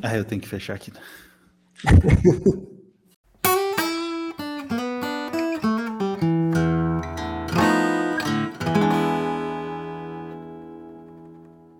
Ah, eu tenho que fechar aqui.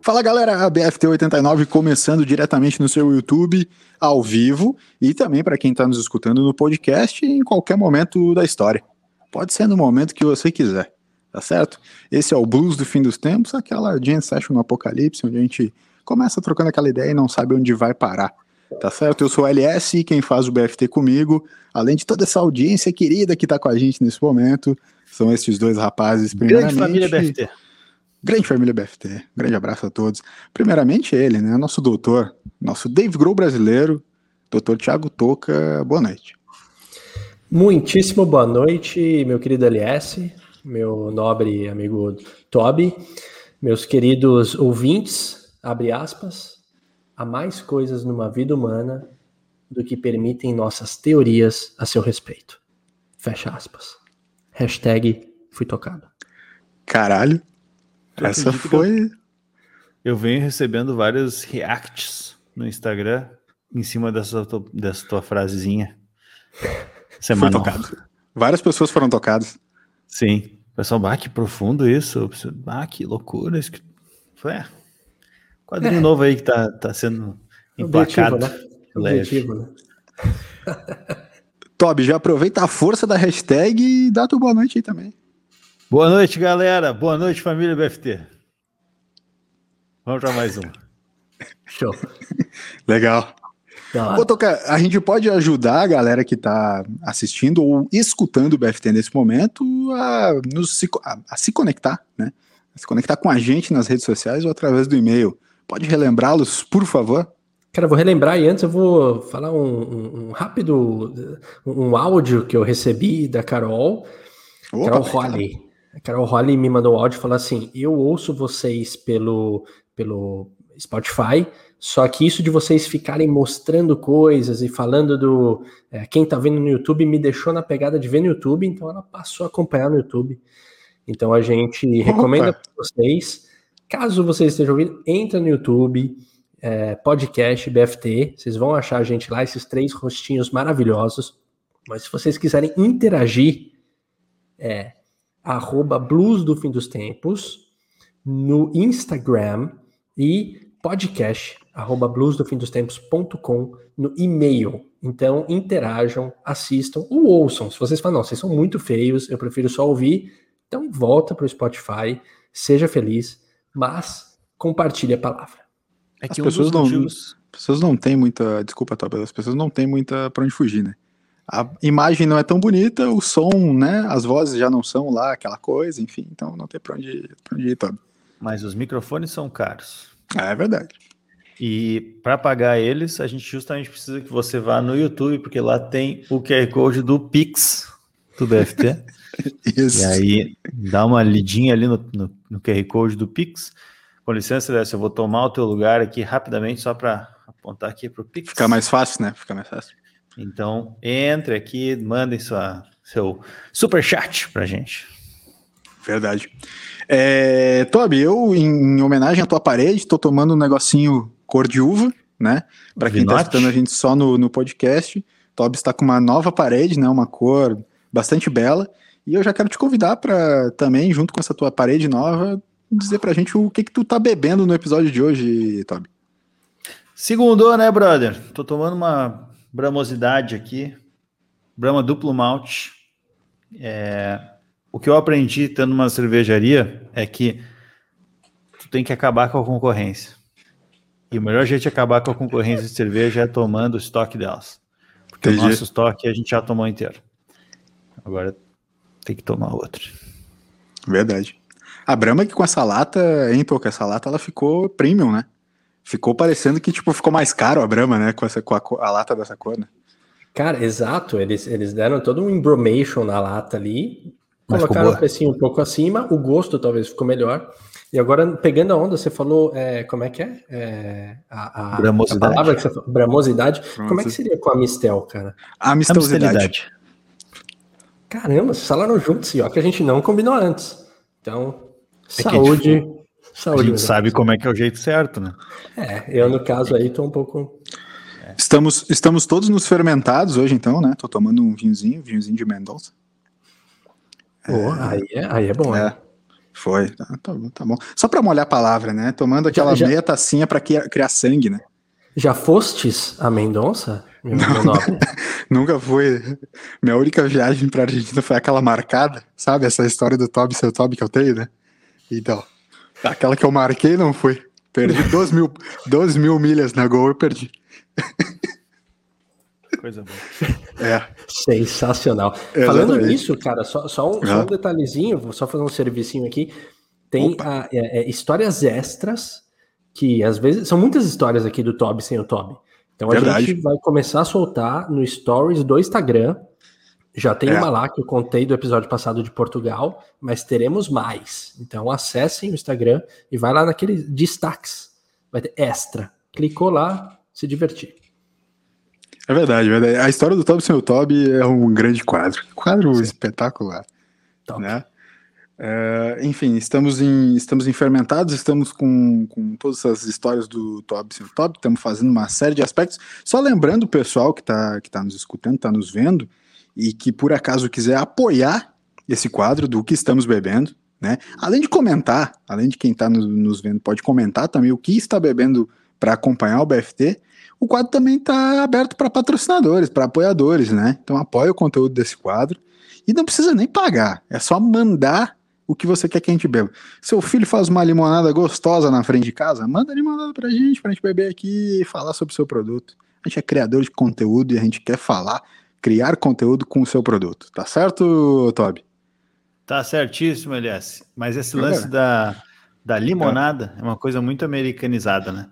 Fala galera, a BFT 89 começando diretamente no seu YouTube, ao vivo, e também para quem está nos escutando no podcast em qualquer momento da história. Pode ser no momento que você quiser, tá certo? Esse é o Blues do Fim dos Tempos, aquela Jam Session no Apocalipse, onde a gente começa trocando aquela ideia e não sabe onde vai parar. Tá certo? Eu sou o LS e quem faz o BFT comigo, além de toda essa audiência querida que está com a gente nesse momento, são esses dois rapazes. Grande família BFT. Grande família BFT. Grande abraço a todos. Primeiramente ele, né? Nosso doutor, nosso Dave Grohl brasileiro, doutor Thiago Toca. Boa noite. Muitíssimo boa noite, meu querido LS, meu nobre amigo Toby, meus queridos ouvintes, abre aspas, há mais coisas numa vida humana do que permitem nossas teorias a seu respeito. Fecha aspas. Hashtag fui tocado. Caralho. Tu Essa foi. Eu venho recebendo vários reacts no Instagram em cima dessa tua, dessa tua frasezinha. Foi Semana tocado. Várias pessoas foram tocadas. Sim. Pessoal, bah, que profundo isso. Ah, que loucura. Isso que... É. Quadrinho novo aí que tá, tá sendo Objetivo, emplacado. né? Objetivo, né? Toby, já aproveita a força da hashtag e dá tua boa noite aí também. Boa noite, galera. Boa noite, família BFT. Vamos para mais um. Show. Legal. Hora. Ô, Toca, a gente pode ajudar a galera que está assistindo ou escutando o BFT nesse momento a, nos a, a se conectar, né? A se conectar com a gente nas redes sociais ou através do e-mail. Pode relembrá-los, por favor? Cara, vou relembrar e antes eu vou falar um, um- um rápido um áudio que eu recebi da Carol. Carol Opa, Holly. A Carol Holly me mandou um áudio e falou assim: Eu ouço vocês pelo, pelo Spotify, só que isso de vocês ficarem mostrando coisas e falando do. é, quem tá vendo no YouTube me deixou na pegada de ver no YouTube, então ela passou a acompanhar no YouTube. Então a gente recomenda para vocês, caso vocês estejam ouvindo, entra no YouTube, é, podcast BFT, vocês vão achar a gente lá, esses três rostinhos maravilhosos. Mas se vocês quiserem interagir, é arroba Blues do Fim dos Tempos no Instagram e podcast arroba bluesdofimdostempos.com no e-mail. Então interajam, assistam ou ouçam. Se vocês falam, não, vocês são muito feios, eu prefiro só ouvir, então volta para o Spotify, seja feliz, mas compartilhe a palavra. É As que pessoas não- motivos... As pessoas não têm muita. Desculpa, Toby, as pessoas não têm muita pra onde fugir, né? A imagem não é tão bonita, o som, né? As vozes já não são lá aquela coisa, enfim, então não tem pra onde, pra onde ir, Toby. Mas os microfones são caros. É verdade. E para pagar eles, a gente justamente precisa que você vá no YouTube, porque lá tem o QR Code do Pix do BFT. Isso. e aí, dá uma lidinha ali no, no, no QR Code do Pix. Com licença, Lécio, eu vou tomar o teu lugar aqui rapidamente, só para apontar aqui para o Pix. Fica mais fácil, né? Fica mais fácil. Então, entre aqui, mandem sua, seu super chat pra gente. Verdade. É, Toby, eu, em, em homenagem à tua parede, tô tomando um negocinho cor de uva, né? Pra quem tá Vinote. escutando a gente só no, no podcast, Toby está com uma nova parede, né? Uma cor bastante bela. E eu já quero te convidar para também, junto com essa tua parede nova, dizer pra gente o que que tu tá bebendo no episódio de hoje, Toby. Segundo, né, brother? Tô tomando uma bramosidade aqui. Brahma duplo malte. É, O que eu aprendi tendo uma cervejaria é que tu tem que acabar com a concorrência. E o melhor jeito de acabar com a concorrência de cerveja é tomando o estoque delas. Porque Entendi. o nosso estoque a gente já tomou inteiro. Agora tem que tomar outro. Verdade. A Brahma que com essa lata, hein, Toca? Essa lata ela ficou premium, né? Ficou parecendo que, tipo, ficou mais caro a Brahma, né? Com, essa, com a, a lata dessa cor, né? Cara, exato, eles, eles deram todo um embromation na lata ali, Mas ficou colocaram o precinho um pouco acima, o gosto talvez ficou melhor. E agora, pegando a onda, você falou, é, como é que é? É, a, a- Bramosidade. a palavra que você falou, bramosidade. Como é que seria com a Mistel, cara? Amistosidade. Caramba, falaram juntos, e ó, que a gente não combinou antes. Então, É que a saúde. A saúde. gente sabe amigos. como é que é o jeito certo, né? É, eu no caso aí tô um pouco. Estamos, estamos todos nos fermentados hoje, então, né? Tô tomando um vinhozinho, vinhozinho de Mendonça. Oh, aí, é, aí é bom, É, né? foi. Tá, tá bom, tá bom. Só pra molhar a palavra, né? Tomando aquela já- meia tacinha pra criar, criar sangue, né? Já fostes a Mendonça? Nunca fui. Minha única viagem pra Argentina foi aquela marcada, sabe? Essa história do Toby, seu Toby que eu tenho, né? Então, aquela que eu marquei não fui. Perdi 12 mil, 12 mil milhas na Gol, eu perdi. Coisa boa. É, Sensacional. Exatamente. Falando nisso, cara, só, só um, só um detalhezinho, vou só fazer um servicinho aqui. Tem a- é, é, histórias extras, que às vezes. São muitas histórias aqui do Toby sem o Toby. Então a Verdade. gente vai começar a soltar no Stories do Instagram. Já tem É. uma lá que eu contei do episódio passado de Portugal, mas teremos mais. Então acessem o Instagram e vai lá naqueles destaques. Vai ter extra. Clicou lá, se divertir. é verdade, é verdade. A história do Toby sem o Toby é um grande quadro. Quadro espetacular. Top. né? É, enfim, estamos em, estamos em fermentados, estamos com, com todas essas histórias do Toby sem Toby, estamos fazendo uma série de aspectos. Só lembrando o pessoal que está que tá nos escutando, está nos vendo, e que por acaso quiser apoiar esse quadro do que estamos bebendo, né? Além de comentar, além de quem está nos, nos vendo, pode comentar também o que está bebendo para acompanhar o BFT. O quadro também está aberto para patrocinadores, para apoiadores, né? Então apoia o conteúdo desse quadro. E não precisa nem pagar, é só mandar o que você quer que a gente beba. Seu filho faz uma limonada gostosa na frente de casa, manda limonada pra gente, pra gente beber aqui e falar sobre o seu produto. A gente é criador de conteúdo e a gente quer falar, criar conteúdo com o seu produto. Tá certo, Toby? Tá certíssimo, Elias. Mas esse É. lance da, da limonada é uma coisa muito americanizada, né?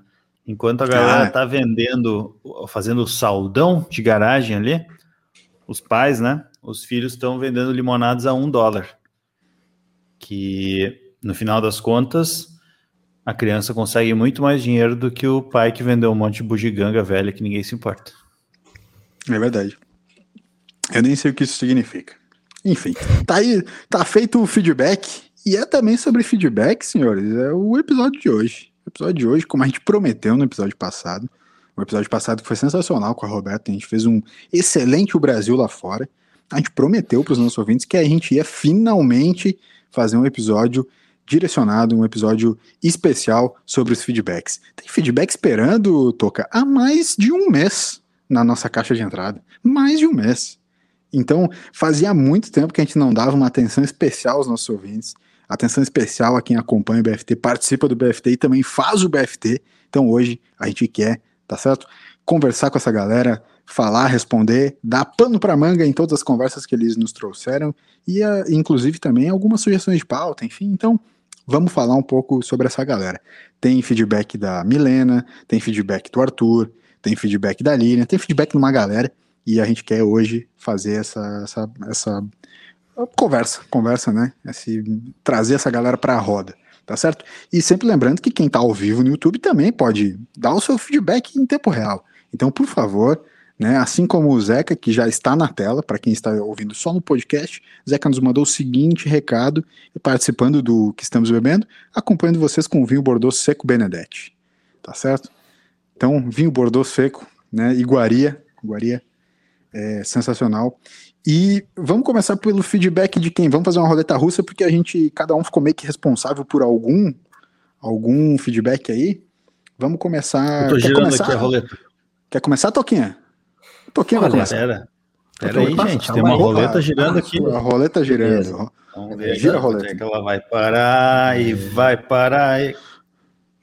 Enquanto a galera Ah. tá vendendo, fazendo o saldão de garagem ali, os pais, né? Os filhos estão vendendo limonadas a um dólar. Que no final das contas, a criança consegue muito mais dinheiro do que o pai que vendeu um monte de bugiganga velha que ninguém se importa. É verdade. Eu nem sei o que isso significa. Enfim, tá aí, tá feito o feedback. E é também sobre feedback, senhores. É o episódio de hoje. O episódio de hoje, como a gente prometeu no episódio passado. O episódio passado foi sensacional com a Roberta. A gente fez um excelente o Brasil lá fora. A gente prometeu para os nossos ouvintes que a gente ia finalmente fazer um episódio direcionado, um episódio especial sobre os feedbacks. Tem feedback esperando, Toca, há mais de um mês na nossa caixa de entrada. Mais de um mês. Então, fazia muito tempo que a gente não dava uma atenção especial aos nossos ouvintes, atenção especial a quem acompanha o BFT, participa do BFT e também faz o BFT. Então, hoje a gente quer, tá certo? Conversar com essa galera, falar, responder, dar pano para manga em todas as conversas que eles nos trouxeram e, ah, inclusive, também algumas sugestões de pauta, enfim. Então, vamos falar um pouco sobre essa galera. Tem feedback da Milena, tem feedback do Arthur, tem feedback da Lilian, tem feedback de uma galera e a gente quer hoje fazer essa, essa, essa conversa, conversa, né? Esse, trazer essa galera para a roda, tá certo? E sempre lembrando que quem tá ao vivo no YouTube também pode dar o seu feedback em tempo real. Então, por favor, né? Assim como o Zeca, que já está na tela, para quem está ouvindo só no podcast, Zeca nos mandou o seguinte recado, participando do que estamos bebendo, acompanhando vocês com o vinho Bordeaux Seco Benedetti, tá certo? Então, vinho Bordeaux Seco, né? Iguaria, iguaria é sensacional. E vamos começar pelo feedback de quem? Vamos fazer uma roleta russa, porque a gente, cada um ficou meio que responsável por algum, algum feedback aí. Vamos começar. Eu tô girando começar? aqui a roleta. Quer começar, Toquinha? Toquinha vai Olha, começar. Pera. Pera aí, passa, gente. Tem uma roleta Opa, girando aqui. A roleta girando. Beleza. Vamos ver Gira a roleta. é que ela vai parar e vai parar. E...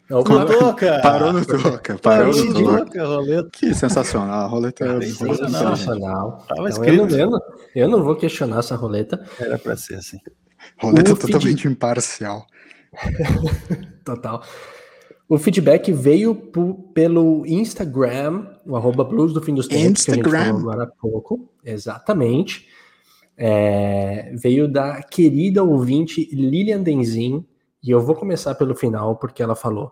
Opa, Toca! Parou no toca, parou no toca. roleta. Que sensacional, a roleta Cara, é sensacional. Sensacional. Tava Então, eu, escrito. não, eu, não, eu não vou questionar essa roleta. Era pra ser assim. roleta O feed- totalmente imparcial. Total. O feedback veio pelo Instagram, o arroba blues do fim dos tempos, que a gente Instagram. falou agora há pouco. Exatamente. É, veio da querida ouvinte Lilian Denzin, e eu vou começar pelo final, porque ela falou: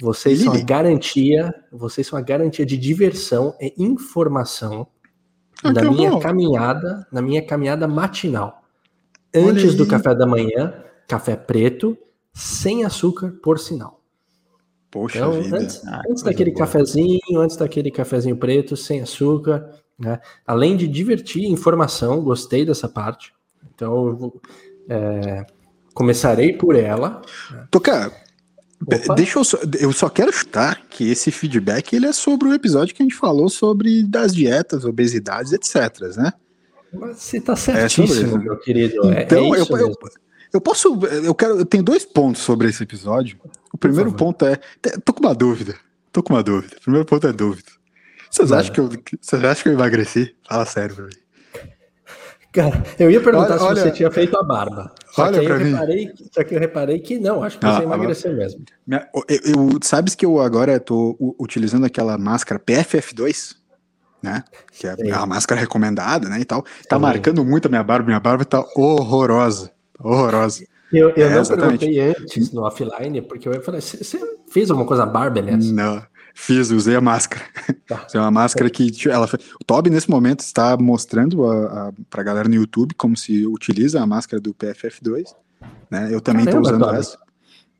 vocês são a Lili. garantia, vocês são a garantia de diversão e informação Ah, da que minha horror. caminhada, na minha caminhada matinal. Olha Antes do aí. café da manhã, café preto, sem açúcar, por sinal. Poxa Então, vida. antes, Ah, antes daquele boa. cafezinho, antes daquele cafezinho preto, sem açúcar, né? Além de divertir, informação, gostei dessa parte. Então, eu vou, é, começarei por ela. Toca, Opa. deixa eu só, eu só quero chutar que esse feedback ele é sobre o episódio que a gente falou sobre das dietas, obesidades, etc, né? Mas você tá sobre certíssimo, isso. meu querido. É- Então, é eu, isso eu, mesmo. Eu posso, eu quero, eu tenho dois pontos sobre esse episódio. O primeiro ponto é, tô com uma dúvida, tô com uma dúvida. O primeiro ponto é dúvida. Vocês acham que eu, vocês acham que eu emagreci? Fala sério pra mim. Cara, eu ia perguntar Olha- se olha- você tinha feito a barba. Só Olha que aí eu pra mim. reparei, só que eu reparei que não, acho que Ah, você emagreceu mesmo. Minha- eu, eu- sabes que eu agora tô utilizando aquela máscara PFF2, né? Que é Sei. a máscara recomendada, né? E tal. Tá Sim. marcando muito a minha barba, minha barba tá horrorosa. Horrorosa. Eu, eu É, não exatamente. perguntei antes no offline, porque eu falei, você você fez alguma coisa aliás? Não, fiz, usei a máscara. Tá. Usei uma máscara que tipo, ela, o Toby nesse momento está mostrando a, a, pra galera no YouTube como se utiliza a máscara do PFF2, né? Eu também tô usando Toby. essa.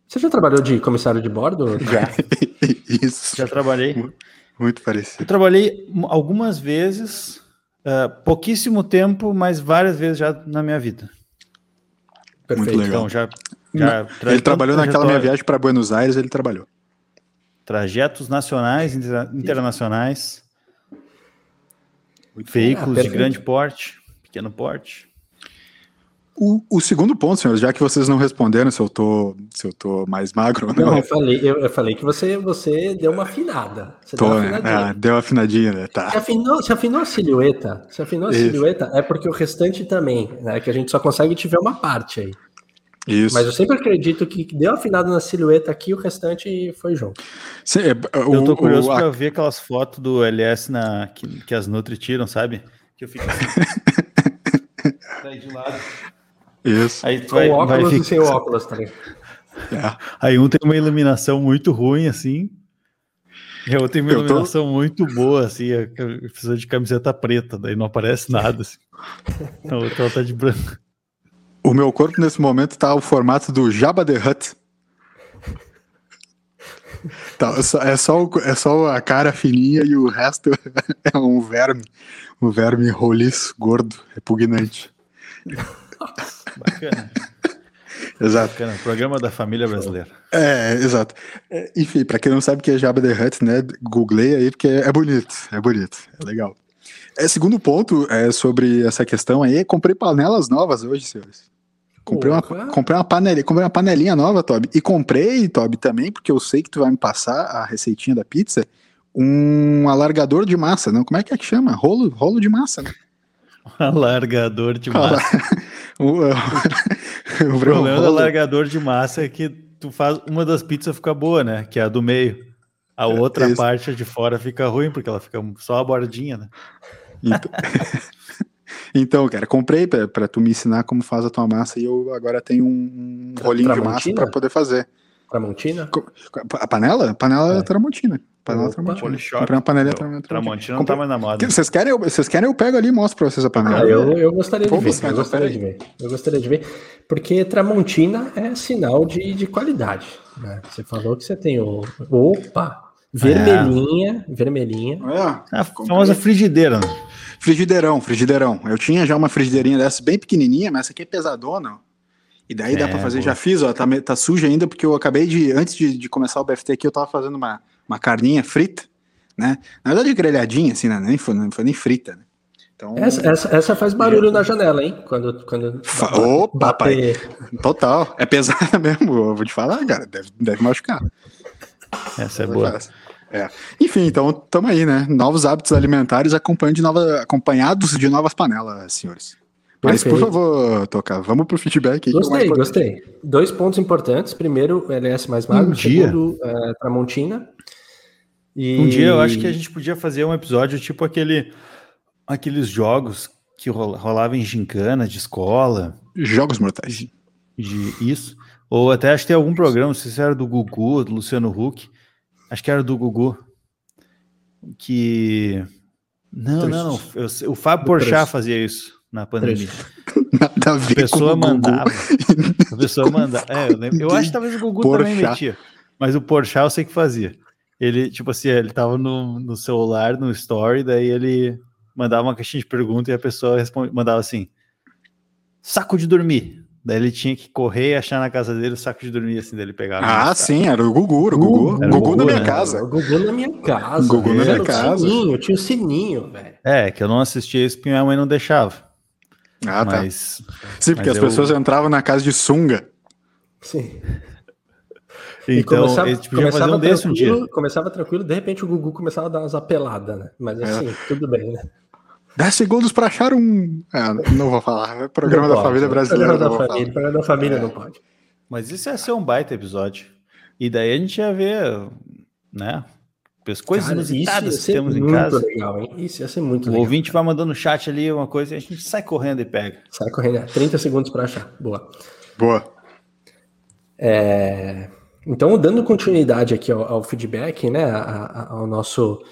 Você já trabalhou de comissário de bordo? Já, Isso. já trabalhei. Muito Eu parecido. trabalhei m- algumas vezes, ah, pouquíssimo tempo, mas várias vezes já na minha vida. Muito legal. Então já. já Ele trabalhou naquela minha viagem para Buenos Aires, ele trabalhou. Trajetos nacionais, inter- internacionais, Ah, veículos de perfeito. grande porte, pequeno porte. O, o segundo ponto, senhores, já que vocês não responderam se eu tô, se eu tô mais magro ou não. Não, eu falei, eu, eu falei que você, você deu uma afinada. Você tô, deu uma né? afinadinha. Ah, deu uma afinadinha, né? Se Tá. afinou, se afinou a silhueta, se afinou a Isso. silhueta, é porque o restante também, né? Que a gente só consegue te ver uma parte aí. Isso. Mas eu sempre acredito que deu afinado na silhueta aqui, o restante foi junto. Sim, é, o- Eu tô curioso o- a- pra ver aquelas fotos do LS na, que, que as Nutri tiram, sabe? Que eu fico assim. De lado. Isso. Aí tu Com vai, o vai óculos e ficar- sem o óculos, ligado? É. Aí um tem uma iluminação muito ruim, assim. E a outra tem uma Eu tô- iluminação muito boa, assim. a- Precisa de camiseta preta, daí não aparece nada, assim. A outra ela tá de branco. O meu corpo nesse momento tá o formato do Jabba the Hutt. Tá, é, só, é, só o- é só a cara fininha e o resto é um verme. Um verme roliço, gordo, repugnante. Bacana. Exato. Bacana. Programa da família brasileira. É, exato. É, enfim, pra quem não sabe o que é Jabba the Hutt, né? Googlei aí, porque é bonito, é bonito, é legal. É, segundo ponto é sobre essa questão aí, comprei panelas novas hoje, senhores. Comprei uma, comprei uma panelinha, comprei uma panelinha nova, Toby. E comprei, Toby, também, porque eu sei que tu vai me passar a receitinha da pizza, um alargador de massa, não? Como é que é que chama? Rolo, rolo de massa, né? Alargador de massa. o, O problema do alargador de massa é que tu faz uma das pizzas fica boa, né? Que é a do meio. A outra isso. parte de fora fica ruim, porque ela fica só a bordinha, né? Então, então, cara, comprei pra, pra tu me ensinar como faz a tua massa e eu agora tenho um, um rolinho de massa pra poder fazer. Tramontina? A panela? Panela É. Tramontina. Panela Opa. Tramontina. Comprei uma panelinha Não, Tramontina. Tramontina não tá mais na moda. Vocês querem, eu- vocês querem, eu pego ali e mostro pra vocês a panela. Ah, eu, eu gostaria de ver. Eu gostaria de ver. Eu gostaria de ver. Porque Tramontina é sinal de, de qualidade. né? Você falou que você tem o. Opa! Vermelhinha, vermelhinha. É, A famosa frigideira. né? frigideirão, frigideirão. Eu tinha já uma frigideirinha dessa bem pequenininha, mas essa aqui é pesadona. E daí dá É, pra fazer, boa. já fiz, ó, tá, tá suja ainda, porque eu acabei de, antes de, de começar o BFT aqui, eu tava fazendo uma, uma carninha frita, né? Na verdade, grelhadinha, assim, né? Nem foi, não foi nem frita, né? Então, Essa, essa, essa faz barulho na janela, hein? Quando, quando Fa- Opa, bater- total. É pesada mesmo, eu vou te falar, cara. Deve, deve machucar. Essa é boa. É. Enfim, então, tamo aí, né? Novos hábitos alimentares acompanhando de nova, acompanhados de novas panelas, senhores. Mas, por favor, Toca, vamos pro feedback é Gostei, gostei. Dois pontos importantes. Primeiro, LS mais magro. Um dia. Segundo, é, Tramontina. E... Um dia eu acho que a gente podia fazer um episódio tipo aquele, aqueles jogos que rola- rolava em gincana de escola, Jogos mortais. de isso. Ou até acho que tem algum programa, não sei se era do Gugu, do Luciano Huck. Acho que era do Gugu. Que. Não, não, não. eu- o Fábio Porchat fazia isso na pandemia. Nada a A ver pessoa com o Gugu. mandava. A pessoa mandava. É, eu, lembro- eu acho que talvez o Gugu também Porchat. metia. Mas o Porchat eu sei que fazia. Ele, tipo assim, ele tava no, no celular, no story, daí ele mandava uma caixinha de pergunta e a pessoa responde, mandava assim: saco de dormir. Daí ele tinha que correr e achar na casa dele o saco de dormir, assim, dele pegar. Ah, sim, era o Gugu, era o Gugu. Era o Gugu, Gugu, na minha né? casa. O Gugu na minha casa. Gugu na Era minha o casa. Sininho, tinha o sininho, velho. É, que eu não assistia isso porque minha mãe não deixava. Ah, tá. mas Sim, porque mas as eu- pessoas entravam na casa de sunga. Sim. Então, começava- a gente podia fazer um desse um dia. tranquilo, Começava tranquilo, de repente o Gugu começava a dar umas apeladas, né? Mas É. assim, tudo bem, né? 10 segundos pra achar um. Ah, não vou falar. É programa Não da pode, família né? brasileira. Programa não da família, programa da família É. não pode. Mas isso ia ser um baita episódio. E daí a gente ia ver, né? As Coisas Cara, inusitadas que temos em muito casa. legal, hein? Isso ia ser muito O legal. ouvinte vai mandando no chat ali uma coisa e a gente sai correndo e pega. Sai correndo, é, 30 segundos para achar. Boa. Boa. É, Então, dando continuidade aqui ao, ao feedback, né, a- a- ao nosso,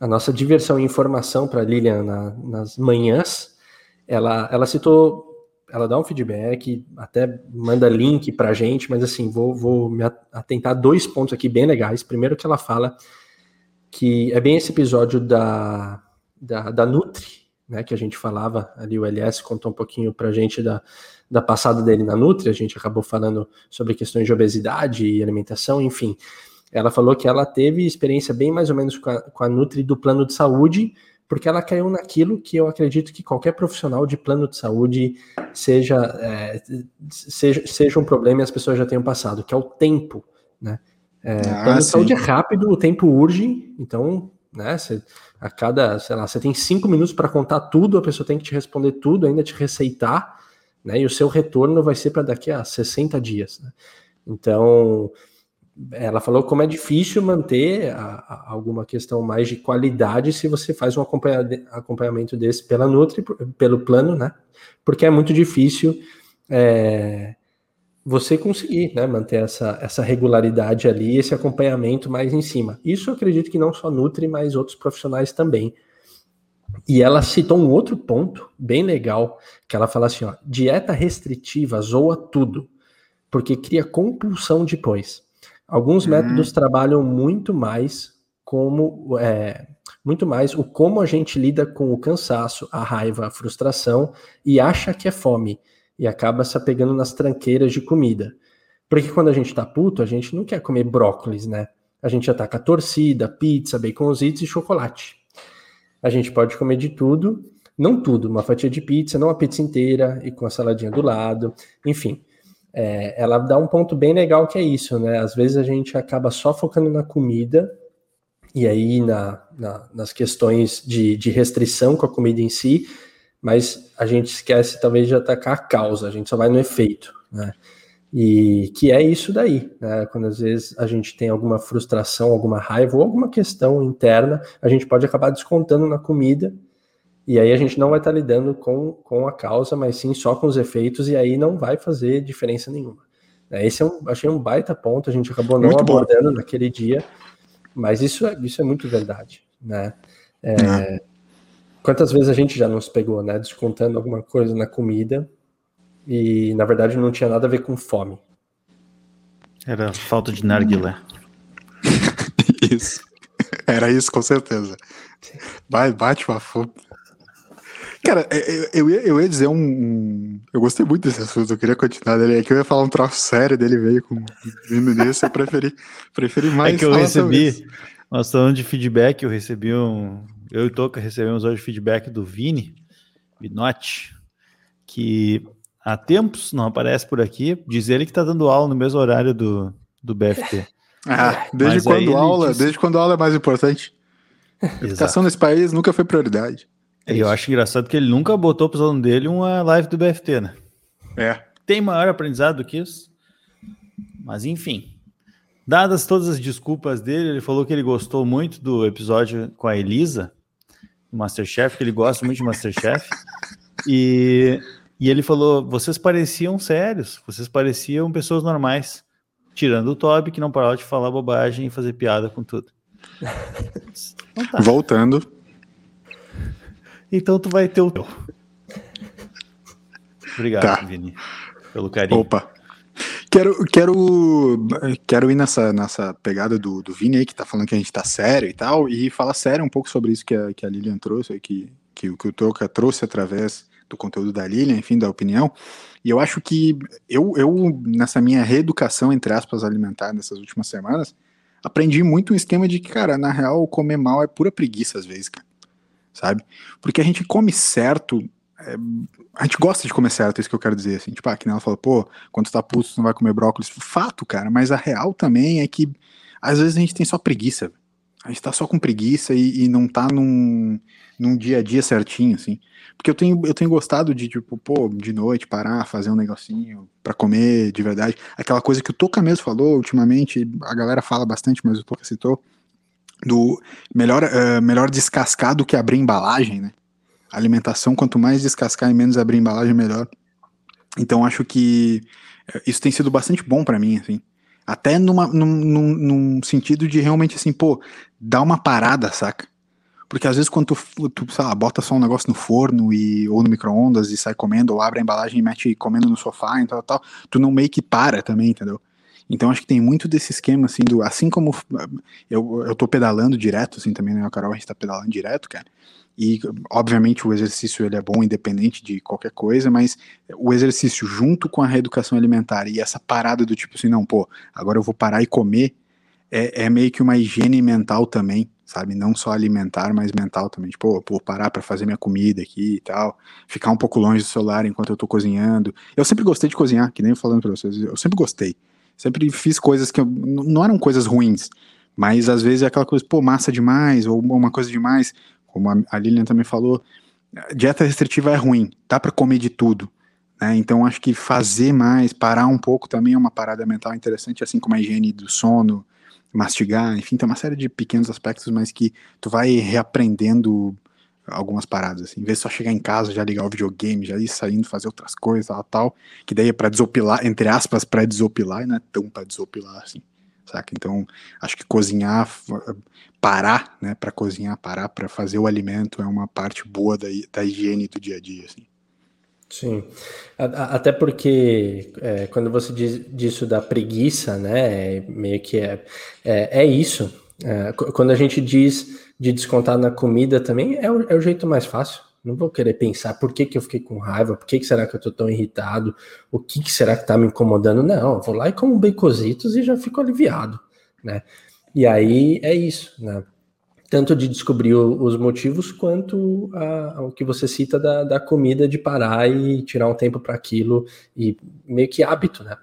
a nossa diversão e informação para Lilian na- nas manhãs, ela, ela citou, ela dá um feedback, até manda link para a gente, mas assim, vou, vou me atentar a dois pontos aqui bem legais. Primeiro que ela fala que é bem esse episódio da, da, da Nutri, né, que a gente falava ali, o LS contou um pouquinho para a gente da, da passada dele na Nutri, a gente acabou falando sobre questões de obesidade e alimentação, enfim. Ela falou que ela teve experiência bem mais ou menos com a, com a Nutri do plano de saúde, porque ela caiu naquilo que eu acredito que qualquer profissional de plano de saúde seja, é, seja, seja um problema e as pessoas já tenham passado, que é o tempo, né? É, Ah, plano de sim. saúde é rápido, o tempo urge, então, né, você, a cada, sei lá, você tem cinco minutos para contar tudo, a pessoa tem que te responder tudo, ainda te receitar, né, e o seu retorno vai ser para daqui a 60 dias, né? Então, ela falou como é difícil manter a- a- alguma questão mais de qualidade se você faz um acompanha- acompanhamento desse pela Nutri, pelo plano, né? Porque é muito difícil é, você conseguir né, manter essa, essa regularidade ali, esse acompanhamento mais em cima. Isso eu acredito que não só Nutri, mas outros profissionais também. E ela citou um outro ponto bem legal, que ela fala assim, ó, dieta restritiva zoa tudo, porque cria compulsão depois. Alguns Hum. métodos trabalham muito mais como é, muito mais o como a gente lida com o cansaço, a raiva, a frustração e acha que é fome e acaba se apegando nas tranqueiras de comida. Porque quando a gente tá puto, a gente não quer comer brócolis, né? A gente ataca torcida, pizza, baconzitos e chocolate. A gente pode comer de tudo, não tudo, uma fatia de pizza, não a pizza inteira e com a saladinha do lado, enfim. É, ela dá um ponto bem legal que é isso, né? Às vezes a gente acaba só focando na comida e aí na, na- nas questões de, de restrição com a comida em si, mas a gente esquece talvez de atacar a causa, a gente só vai no efeito, né? E que é isso daí, né? Quando às vezes a gente tem alguma frustração, alguma raiva ou alguma questão interna, a gente pode acabar descontando na comida, e aí a gente não vai estar lidando com, com a causa, mas sim só com os efeitos, e aí não vai fazer diferença nenhuma. Né? Esse é um, achei um baita ponto, a gente acabou não Muito bom. abordando naquele dia, mas isso é, isso é muito verdade, né? É, Quantas vezes a gente já nos pegou, né? Descontando alguma coisa na comida e, na verdade, não tinha nada a ver com fome. Era falta de narguilé. Isso. Era isso, com certeza. Vai, bate uma fome. Cara, eu, eu- eu ia, eu ia dizer um, um- Eu gostei muito desse assunto, eu queria continuar dele. É que eu ia falar um troço sério dele veio com vindo nesse, eu preferi, preferi mais. É que eu recebi, nós falando de feedback, eu recebi um. Eu e o Toca recebemos hoje feedback do Vini, Vinotti, que há tempos não aparece por aqui, diz ele que está dando aula no mesmo horário do, do BFT. Ah, desde Mas quando aula, disse- desde quando aula é mais importante. Exato. Educação nesse país nunca foi prioridade. E eu acho engraçado que ele nunca botou para os alunos dele uma live do BFT, né? É. Tem maior aprendizado do que isso? Mas enfim. Dadas todas as desculpas dele, ele falou que ele gostou muito do episódio com a Elisa, Masterchef, que ele gosta muito de Masterchef. E, e ele falou: vocês pareciam sérios, vocês pareciam pessoas normais, tirando o Toby, que não parava de falar bobagem e fazer piada com tudo. Então tá. Voltando. Então tu vai ter o teu. Obrigado, Tá. Vini, pelo carinho. Opa. Quero, quero, quero ir nessa, nessa pegada do, do Vini aí, que tá falando que a gente tá sério e tal, e falar sério um pouco sobre isso que a, que a Lilian trouxe, que, que, que o Troca trouxe através do conteúdo da Lilian, enfim, da opinião. E eu acho que eu, eu, nessa minha reeducação, entre aspas, alimentar nessas últimas semanas, aprendi muito um esquema de que, cara, na real, comer mal é pura preguiça às vezes, cara. Sabe? Porque a gente come certo é, a gente gosta de comer certo, é isso que eu quero dizer, assim, tipo, ah, que ela falou, pô, quando tu tá puto, tu não vai comer brócolis, fato, cara, mas a real também é que, às vezes a gente tem só preguiça, a gente tá só com preguiça e, e não tá num, num dia a dia certinho, assim, porque eu tenho, eu tenho gostado de, tipo, pô, de noite, parar, fazer um negocinho para comer de verdade, aquela coisa que o Toca mesmo falou ultimamente, a galera fala bastante, mas o Toca citou, do melhor, uh, melhor descascar do que abrir embalagem, né, alimentação, quanto mais descascar e menos abrir embalagem, melhor. Então acho que eh, isso tem sido bastante bom para mim, assim. Até numa, num, num, num, sentido de realmente assim, pô, dar uma parada, saca? Porque às vezes quando tu, tu sei lá, bota só um negócio no forno e, ou no micro-ondas e sai comendo, ou abre a embalagem e mete comendo no sofá e tal, tal, tu não meio que para também, entendeu? Então acho que tem muito desse esquema, assim, do, assim como eu, eu tô pedalando direto, assim, também, né, a Carol, a gente tá pedalando direto, cara, e, obviamente, o exercício ele é bom independente de qualquer coisa, mas o exercício junto com a reeducação alimentar e essa parada do tipo assim, não, pô, agora eu vou parar e comer, é, é meio que uma higiene mental também, sabe? Não só alimentar, mas mental também. Tipo, vou parar para fazer minha comida aqui e tal, ficar um pouco longe do celular enquanto eu tô cozinhando. Eu sempre gostei de cozinhar, que nem falando pra vocês, eu sempre gostei. Sempre fiz coisas que eu, não eram coisas ruins, mas às vezes é aquela coisa, pô, massa demais, ou uma coisa demais como a Lilian também falou, dieta restritiva é ruim, dá para comer de tudo. Né? Então acho que fazer mais, parar um pouco também é uma parada mental interessante, assim como a higiene do sono, mastigar, enfim, tem uma série de pequenos aspectos, mas que tu vai reaprendendo algumas paradas, assim, em vez de só chegar em casa, já ligar o videogame, já ir saindo, fazer outras coisas, tal, tal que daí é pra desopilar, entre aspas, pra desopilar, e não é tão pra desopilar, assim saca? Então, acho que cozinhar, parar, né, para cozinhar, parar para fazer o alimento é uma parte boa da, da higiene do dia a dia, assim. Sim, até porque é, quando você diz disso da preguiça, né, meio que é, é, é isso. É, quando a gente diz de descontar na comida também, é o, é o jeito mais fácil. Não vou querer pensar por que, que eu fiquei com raiva, por que, que será que eu tô tão irritado, o que, que será que tá me incomodando. Não, vou lá e como bacositos e já fico aliviado, né? E aí é isso, né? Tanto de descobrir os motivos, quanto a, o que você cita da, da comida, de parar e tirar um tempo para aquilo, e meio que hábito, né?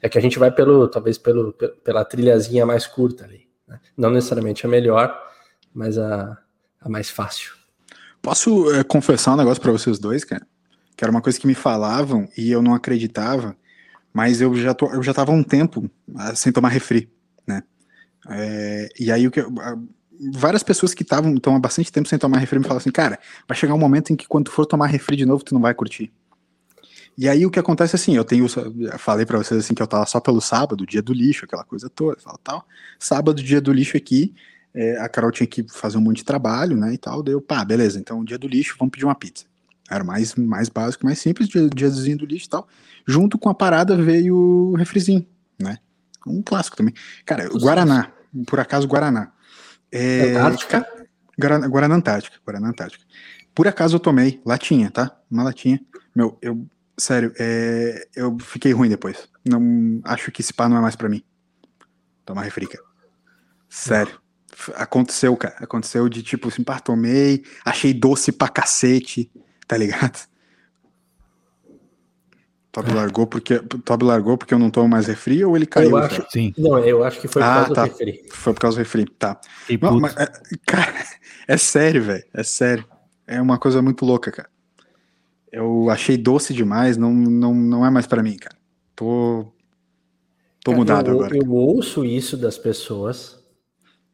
É que a gente vai pelo, talvez pelo, pela trilhazinha mais curta ali. Né? Não necessariamente a melhor, mas a, a mais fácil. Posso é, confessar um negócio para vocês dois, cara? Que era uma coisa que me falavam e eu não acreditava, mas eu já, tô, eu já tava um tempo uh, sem tomar refri, né? É, e aí o que. Várias pessoas que estavam há bastante tempo sem tomar refri me falavam assim, cara, vai chegar um momento em que quando for tomar refri de novo, tu não vai curtir. E aí o que acontece assim, eu tenho, falei para vocês assim que eu tava só pelo sábado, dia do lixo, aquela coisa toda, tal. Sábado, dia do lixo aqui, é, a Carol tinha que fazer um monte de trabalho, né, e tal, deu, pá, beleza, então dia do lixo, vamos pedir uma pizza. Era mais, mais básico, mais simples, dia, diazinho do lixo e tal. Junto com a parada veio o refrizinho, né, um clássico também. Cara, o Guaraná, por acaso Guaraná. É, Antártica? Guaraná, Guaraná Antártica, Guaraná Antártica. Por acaso eu tomei, latinha, tá? Uma latinha. Meu, eu, sério, é, eu fiquei ruim depois. Não, acho que esse pá não é mais pra mim. Tomar refri, cara. Sério. Aconteceu, cara. Aconteceu de tipo assim, pá, tomei, achei doce pra cacete, tá ligado? Toby largou porque Toby largou porque eu não tomo mais refri ou ele caiu? Eu acho, sim. Não, eu acho que foi por ah, causa tá. do refri. Foi por causa do refri, tá. Não, mas, é, cara, é sério, velho. É sério. É uma coisa muito louca, cara. Eu achei doce demais, não, não, não é mais para mim, cara. Tô, tô mudado eu, agora. Eu ouço isso das pessoas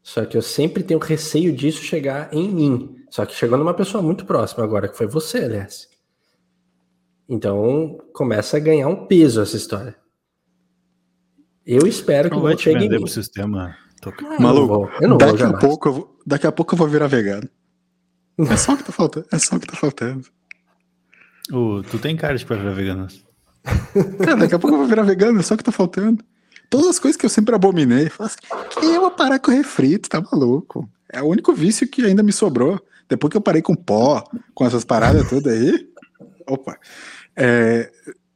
só que eu sempre tenho receio disso chegar em mim. Só que chegou numa pessoa muito próxima agora, que foi você, aliás. Então começa a ganhar um peso essa história. Eu espero que não chegue em mim. sistema. Ah, Maluco, eu não vou, daqui, a pouco eu vou, daqui a pouco eu vou virar vegano. É só o que tá faltando. É só o que tá faltando. Uh, tu tem cara de pra virar vegano. Cara, daqui a pouco eu vou virar vegano, é só que tá faltando. Todas as coisas que eu sempre abominei. Falo assim, que eu vou parar com refrito, tá maluco? É o único vício que ainda me sobrou. Depois que eu parei com pó, com essas paradas todas aí. Opa. É,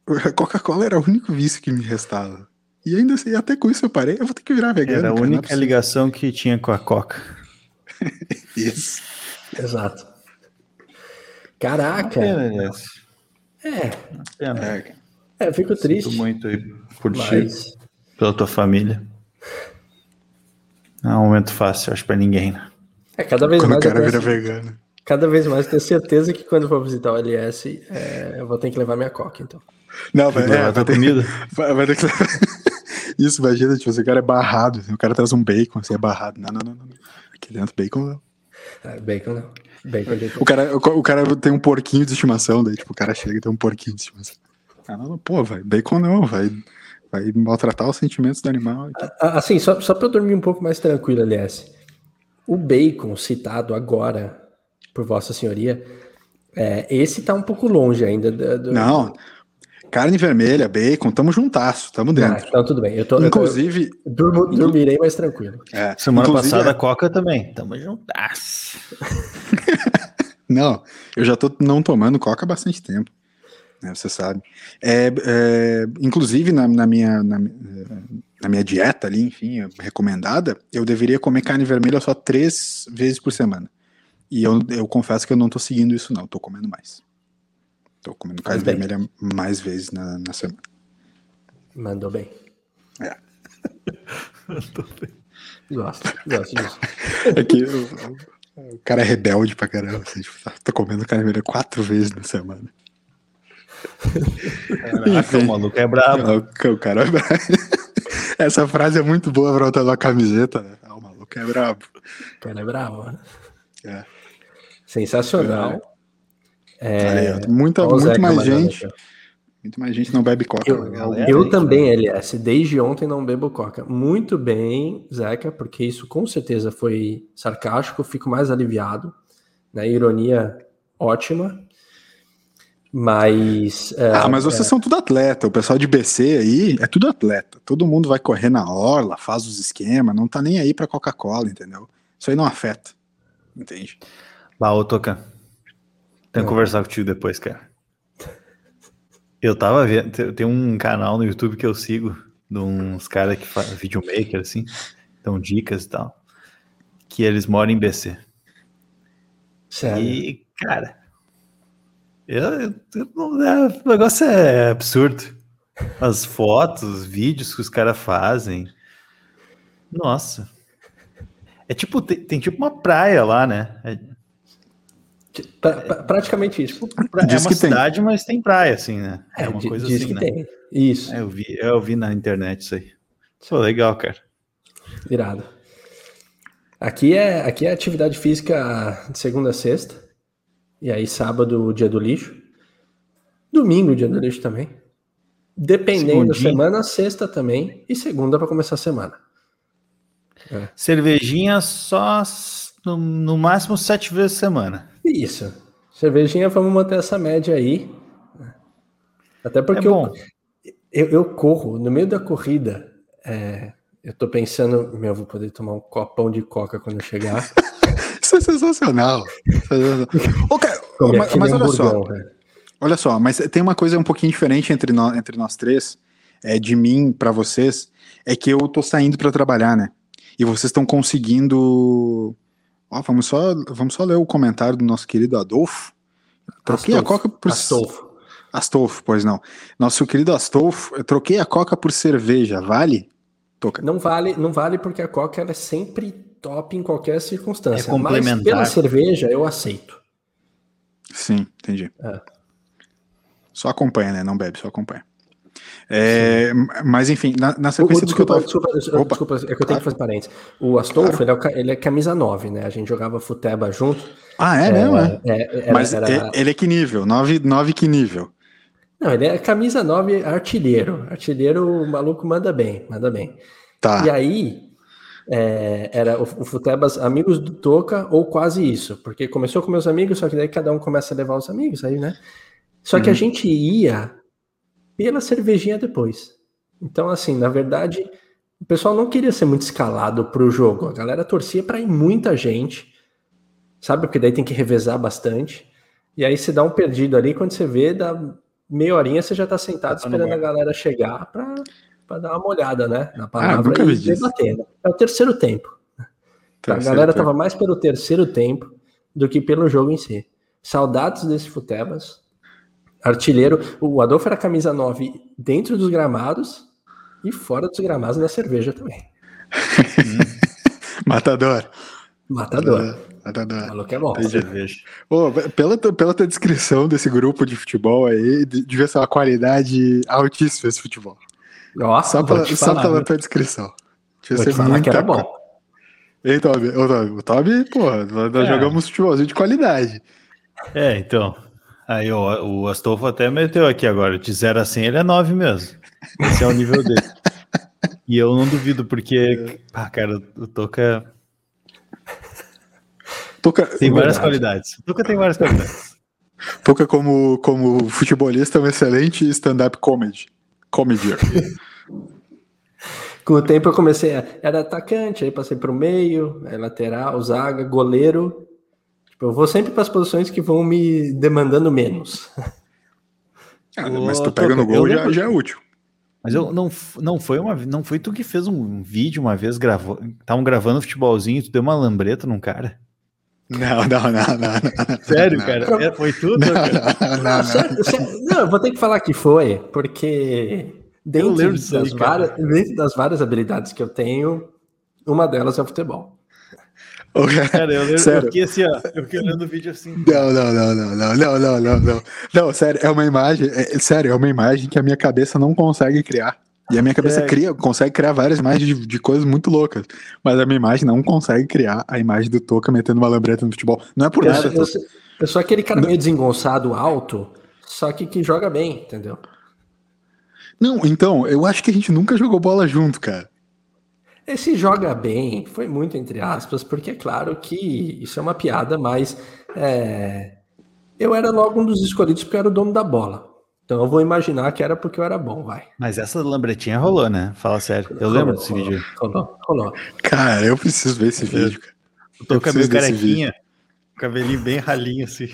Coca-Cola era o único vício que me restava. E ainda assim, até com isso eu parei, eu vou ter que virar vegano. Era a é única ligação que tinha com a Coca. Isso. Exato. Caraca. Pena. É, Pena. É, é, eu fico Sinto triste. muito aí por ti, Mas, pela tua família. Não é um momento fácil, acho, pra ninguém, né? é, cada vez quando mais eu cara vira penso- vegano. cada vez mais tenho certeza que quando eu for visitar o LS, é, eu vou ter que levar minha coca, então. Não, vai, é, Levar vai, ter, comida. vai, vai ter que. Isso, imagina, tipo, o cara é barrado, assim, o cara traz um bacon, assim, é barrado. Não, não, não, não. Aqui dentro, bacon não. É, bacon não. Bacon de O cara, o, o cara tem um porquinho de estimação, daí, tipo, o cara chega e tem um porquinho de estimação. Ah, não, não, pô, vai, bacon não, vai, vai maltratar os sentimentos do animal. e. Ah, Assim, só, só para eu dormir um pouco mais tranquilo, aliás. O bacon citado agora por Vossa Senhoria, é, esse tá um pouco longe ainda. do- do- Não, carne vermelha, bacon, tamo juntasso, tamo Ah, dentro. então tudo bem. Eu, tô, Inclusive, eu durmo- dormirei mais tranquilo. é, Semana passada, é- a Coca também. Tamo juntas. Não, eu já tô não tomando coca há bastante tempo, né, você sabe. É, é, inclusive, na, na minha, na, na minha dieta ali, enfim, recomendada, eu deveria comer carne vermelha só três vezes por semana. E eu, eu confesso que eu não tô seguindo isso, não, tô comendo mais. Tô comendo carne bem. vermelha mais vezes na, na semana. Mandou bem. É. Gosto, gosto disso. É que o, o cara é rebelde pra caramba, assim, tipo, tá- tô comendo carne vermelha quatro vezes na semana. Caraca, o maluco é brabo. O, cara é brabo. Essa frase é muito boa pra botar na camiseta, né? Ah, o maluco é brabo. O cara é bravo, né? É. Sensacional. Aí, ó, muita, muito Zeca mais gente. ó. Muito mais gente não bebe coca. Eu, né, galera. eu também, LS, desde ontem não bebo coca. Muito bem, Zeca, porque isso com certeza foi sarcástico, fico mais aliviado. Né? Ironia ótima. Mas. é, Ah, mas vocês são tudo atleta. O pessoal de BC aí é tudo atleta. Todo mundo vai correr na orla, faz os esquemas, não tá nem aí pra Coca-Cola, entendeu? Isso aí não afeta. Entende? Bah, ô Toca. Tenho que conversar contigo depois, cara. Eu tava vendo, te- tem um canal no YouTube que eu sigo, de uns caras que fazem videomaker, assim, dão dicas e tal, que eles moram em BC. sério. E, cara, eu, eu- não- é, o negócio é absurdo. As fotos, os vídeos que os caras fazem. Nossa. É tipo, tem, tem tipo uma praia lá, né? É, Pra- pra- praticamente isso. pra- é uma que tem. cidade, mas tem praia, assim, né? É, É, uma coisa diz assim, que né? tem. Isso, É, eu, vi, eu vi na internet isso aí. Pô, legal, cara. irado. Aqui é, aqui é atividade física de segunda a sexta. E aí, sábado, dia do lixo. Domingo, dia do lixo também. Dependendo da semana, sexta também. E segunda para começar a semana. Cervejinha só no, no máximo sete vezes semana. Isso. Cervejinha, vamos manter essa média aí. Até porque é eu, eu, eu corro, no meio da corrida, é, eu tô pensando, meu, vou poder tomar um copão de coca quando eu chegar. Isso é sensacional. Cara, Comer mas, mas olha só, velho. olha só, mas tem uma coisa um pouquinho diferente entre nós, entre nós três, é, de mim pra vocês, é que eu tô saindo pra trabalhar, né? E vocês estão conseguindo. Ó, vamos só, vamos só ler o comentário do nosso querido Adolfo. Troquei a Astolfo, coca por Astolfo. Astolfo, pois não. Nosso querido Astolfo, eu troquei a coca por cerveja, vale? Toca. Não vale, não vale porque a coca ela é sempre top em qualquer circunstância. É complementar. Mas pela cerveja eu aceito. Sim, entendi. É. Só acompanha, né? Não bebe, só acompanha. É, mas enfim, na, na O- o- sequência do que eu desculpa, tava. desculpa, desculpa, é que eu tenho claro. que fazer parênteses. O Astolfo, ele, é ele é camisa 9, né? A gente jogava futeba junto. Ah, é, mesmo, é? É, era- Mas era- ele é que nível? 9, 9 que nível? Não, ele é camisa 9 artilheiro. Artilheiro, o maluco manda bem, manda bem. Tá. E aí, é, era o, o Futebas amigos do Toca, ou quase isso, porque começou com meus amigos, só que daí cada um começa a levar os amigos aí, né? Só que a Uhum. gente ia pela cervejinha depois. Então, assim, na verdade, o pessoal não queria ser muito escalado para o jogo. A galera torcia para ir muita gente, sabe? Porque daí tem que revezar bastante. E aí você dá um perdido ali, quando você vê, dá meia horinha você já está sentado tá esperando a galera chegar para dar uma olhada, né? Na ah, palavra ah, e debater. Né? É o terceiro tempo. Terceiro a galera estava mais pelo terceiro tempo do que pelo jogo em si. Saudades desse Futebas. Artilheiro. O Adolfo era camisa 9 dentro dos gramados e fora dos gramados na cerveja também. Matador. Matador. Matador. Falou que é bom. Oh, pela, pela tua descrição desse grupo de futebol aí, devia ser uma qualidade altíssima esse futebol. Nossa, só pela, só pela tua descrição. Devia ser muito que era bom. Ei, Toby, o Toby, o Toby pô, nós é. jogamos futebolzinho de qualidade. É, então. Aí ó, o Astolfo até meteu aqui agora, de 0 a 100 ele é 9 mesmo. Esse é o nível dele. e eu não duvido, porque, ah, cara, o Toca. Toca tem várias verdade. qualidades. O Toca tem várias qualidades. Toca como, como futebolista é um excelente stand-up comedy. Comedy. Com o tempo eu comecei a. Era atacante, aí passei para o meio, lateral, zaga, goleiro. Tipo, eu vou sempre para as posições que vão me demandando menos. Ah, mas tu pega no gol já, já é útil. Mas eu não, não foi uma não foi tu que fez um vídeo uma vez gravou, estavam gravando futebolzinho, e tu deu uma lambreta num cara? Não, não, não, não. sério, não, cara? Não, é, foi tudo? Não, não, não, não, sério, sério, não, eu vou ter que falar que foi, porque dentro das, aí, várias, dentro das várias habilidades que eu tenho, uma delas é o futebol. Cara, eu, lembro, sério? eu fiquei assim, ó, eu fiquei olhando o vídeo assim. Não, não, não, não, não, não, não, não, não. Não, sério, é uma imagem, é, sério, é uma imagem que a minha cabeça não consegue criar. E a minha cabeça é. cria, consegue criar várias imagens de, de, coisas muito loucas. Mas a minha imagem não consegue criar a imagem do Toca metendo uma lambreta no futebol. Não é por cara, Eu, eu sou aquele cara meio desengonçado, alto, só que que joga bem, entendeu? Não, então, eu acho que a gente nunca jogou bola junto, cara. Esse joga bem foi muito entre aspas, porque é claro que isso é uma piada, mas é, eu era logo um dos escolhidos porque eu era o dono da bola. Então eu vou imaginar que era porque eu era bom, vai. Mas essa lambretinha rolou, né? Fala sério. Eu rolou, lembro desse rolou, vídeo. Rolou, rolou. Cara, eu preciso ver esse vídeo, cara. Eu tô com cabelo carequinha, cabelinho bem ralinho, assim.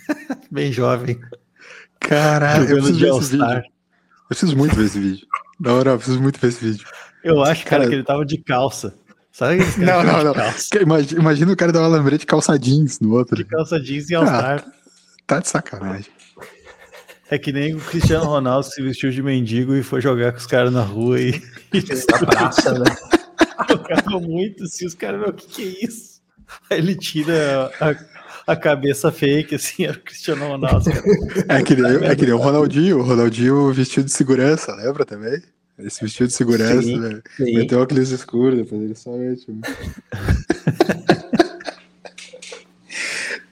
bem jovem. Caralho, eu preciso ver esse vídeo. Eu preciso muito ver esse vídeo. Da hora, eu preciso muito ver esse vídeo. Eu acho, cara, cara que ele tava de calça. Sabe Não, não, não. Imagina, imagina, o cara dar uma lambreta de calça jeans no outro. De calça jeans e all-star. Ah, tá de sacanagem. É que nem o Cristiano Ronaldo se vestiu de mendigo e foi jogar com os caras na rua e. Na praça, né? Tocava muito assim, os caras, meu, o que, que é isso? Aí ele tira a, a cabeça fake, assim, era o Cristiano Ronaldo. É que, nem, é que nem o Ronaldinho, o Ronaldinho vestido de segurança, lembra também? Esse vestido de segurança, sim, né? Sim. Meteu óculos escuro, depois ele só mete.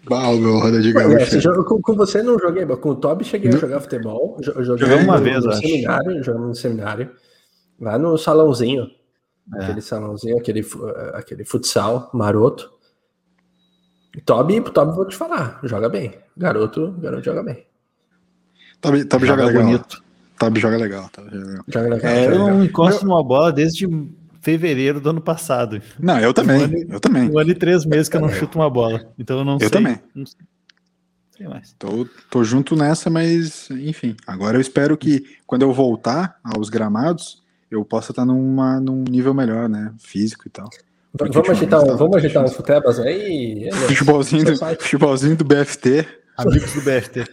Bah, meu roda de gaúcho. É, com, com, você não joguei, mas com o Toby cheguei a jogar futebol. Joguei uma no, vez, no seminário, jogamos no seminário. Lá no salãozinho. É. Aquele salãozinho, aquele, aquele futsal maroto. Toby, Toby, vou te falar, joga bem. Garoto, garoto joga bem. Toby, Toby joga, joga bonito. Toby joga legal. Toby joga legal. Joga legal. É, eu não encosto numa bola desde fevereiro do ano passado. Não, eu também. Um ano, eu também. Um ano e três meses que eu não chuto uma bola. Então eu não eu sei. Também. Não sei mais. Tô, tô junto nessa, mas enfim. Agora eu espero que quando eu voltar aos gramados, eu possa estar numa, num nível melhor, né? Físico e tal. vamos agitar, um, vamos agitar um futebas aí. Futebolzinho do, futebolzinho do BFT. Amigos do BFT.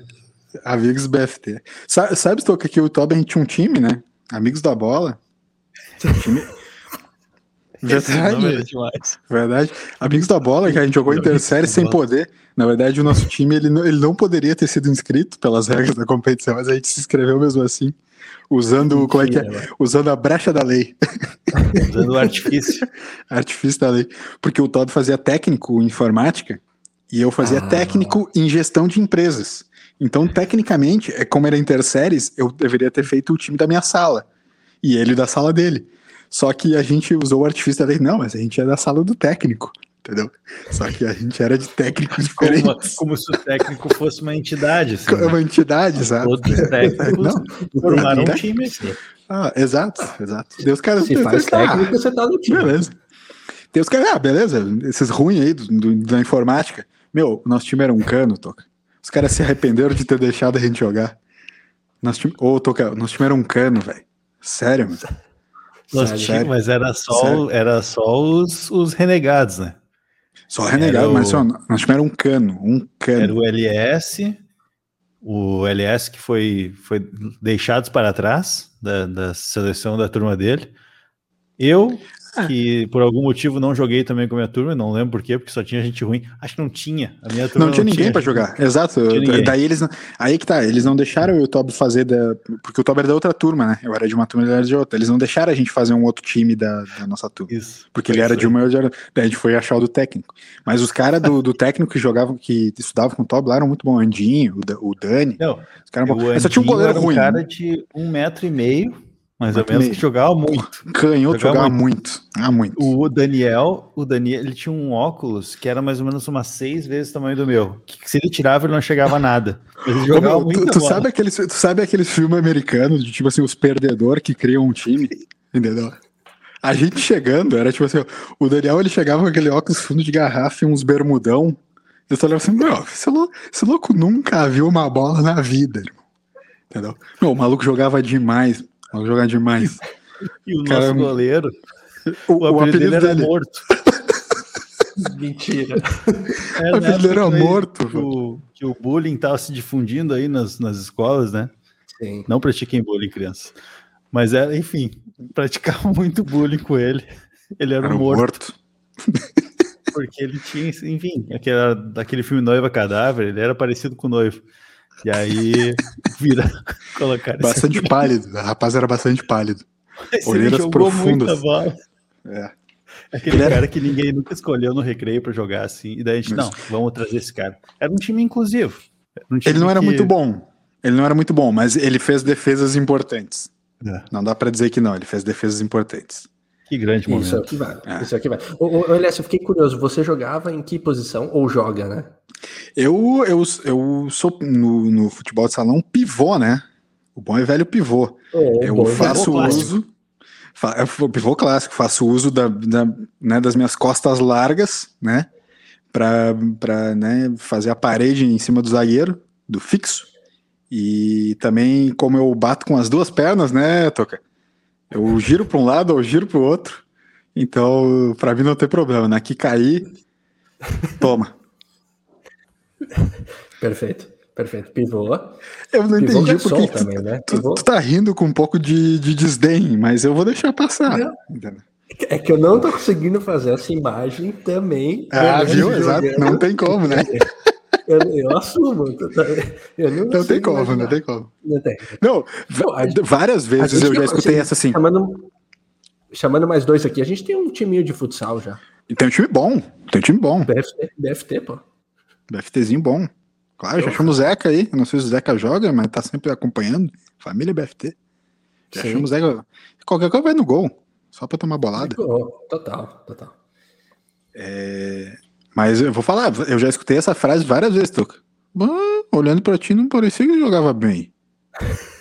Amigos do BFT. Sabe, sabe que aqui o gente tinha um time, né? Amigos da bola. time, Verdade. É verdade. Amigos da bola, que a gente jogou Intersérie sem poder. Na verdade, o nosso time ele não, ele não poderia ter sido inscrito pelas regras da competição, mas a gente se inscreveu mesmo assim, usando como é que é? Usando a brecha da lei. Usando o artifício. artifício da lei. Porque o Todd fazia técnico em informática e eu fazia ah. técnico em gestão de empresas. Então, tecnicamente, é como era interséries, eu deveria ter feito o time da minha sala. E ele da sala dele. Só que a gente usou o artifício da lei, não, mas a gente é da sala do técnico. entendeu? Só que a gente era de técnicos Como, diferentes. como se o técnico fosse uma entidade. Assim, É uma entidade, sabe? Todos os técnicos Não, formaram um time aqui. Ah, exato, exato. Deus, cara, Se Deus, faz cara, técnico, você tá no time. Beleza. Tem os caras, ah, beleza, esses ruins aí do, do- da informática. Meu, o nosso time era um cano, Toca. Os caras se arrependeram de ter deixado a gente jogar. Nosso time, ô, Toca, nosso time era um cano, velho. Sério, mano. Mas era só, Sério. era só os, os renegados, né? Só renegado, Era mas ó, nosso time era um cano, um Era cano. o LS, o LS que foi, foi deixado para trás da, da seleção da turma dele. Eu. Que por algum motivo não joguei também com a minha turma, não lembro por quê, porque só tinha gente ruim. Acho que não tinha. A minha turma Não tinha ninguém pra jogar. Exato. Daí eles. não- Aí que tá, eles não deixaram e o Toby fazer da. Porque o Toby era da outra turma, né? Eu era de uma turma e ele era de outra. Eles não deixaram a gente fazer um outro time da, da nossa turma. Isso. Porque ele era de uma e eu já. Daí a gente foi achar o do técnico. Mas os caras do, do técnico que jogavam, que estudavam com o Toby lá eram muito bons. Andinho, o, Da- o Dani. Não, Os caras só tinha um goleiro era um ruim. cara de um metro e meio, mais ou menos, que jogava muito. Canhoto jogava jogava muito. Ah, muito. O Daniel, o Daniel, ele tinha um óculos que era mais ou menos umas seis vezes o tamanho do meu. Que se ele tirava, ele não chegava a nada. Ele jogava muito tu, tu sabe aqueles, tu sabe aqueles filmes americanos de tipo assim, os perdedores que criam um time? Entendeu? A gente chegando, era tipo assim, ó, o Daniel ele chegava com aquele óculos fundo de garrafa e uns bermudão. Eu só olhava assim, meu, esse louco, esse louco nunca viu uma bola na vida, irmão. Entendeu? Meu, o maluco jogava demais. O maluco jogava demais. E o Cara, nosso goleiro, O, o, apelido dele era morto. Mentira. É, O apelido época era morto, Que o, que o bullying tava se difundindo aí nas, nas escolas, né? Sim. Não pratiquem bullying, crianças. Mas era, enfim, praticava muito bullying com ele. Ele era, Era morto, morto. porque ele tinha, enfim, aquela, daquele filme Noiva Cadáver, ele era parecido com o noivo. E aí, vira, colocar Bastante pálido. O rapaz era bastante pálido. Esse jogou profundas. muita bola. É. Aquele Ele era- cara que ninguém nunca escolheu no recreio pra jogar assim. E daí a gente, Isso. não, vamos trazer esse cara. Era um time inclusivo. Um time Ele não era que- muito bom. Ele não era muito bom, mas ele fez defesas importantes. É, Não dá pra dizer que não, ele fez defesas importantes. Que grande momento. Isso é o que vale. É. Isso é o que vale. Ô, ô, Elias, eu fiquei curioso. Você jogava em que posição? Ou joga, né? Eu, eu, eu sou no, no futebol de salão pivô, né? O bom e velho pivô. Ô, Eu bom, faço clássico. uso. Fa, é o pivô clássico, faço uso da, da, né, das minhas costas largas, né? Pra, pra né, fazer a parede em cima do zagueiro, do fixo. E também, como eu bato com as duas pernas, né, Toca? Eu giro para um lado, eu giro para o outro. Então, para mim não tem problema, né? Que cair, toma. Perfeito. Perfeito. Pivô. Eu não Pivô entendi porque tu, também, né? tu, tu tá rindo com um pouco de, de desdém, mas eu vou deixar passar. Não. É que eu não tô conseguindo fazer essa imagem também. Ah, viu? Exato. Não tem como, né? Eu, eu assumo. Eu não, Não tem como, não imaginar. tem como. Não tem. Não, gente- várias vezes eu já escutei essa assim. Chamando, chamando mais dois aqui, a gente tem um timinho de futsal já. E tem um time bom, tem um time bom, BFT, BFT pô. BFTzinho bom. Claro, já achamos o Zeca aí. Eu não sei se o Zeca joga, mas tá sempre acompanhando. Família BFT. Já Sim. achamos o Zeca. Qualquer coisa vai no gol, só pra tomar bolada. Total, total. Mas eu vou falar, eu já escutei essa frase várias vezes, Tuca. Ah, olhando pra ti, não parecia que jogava bem.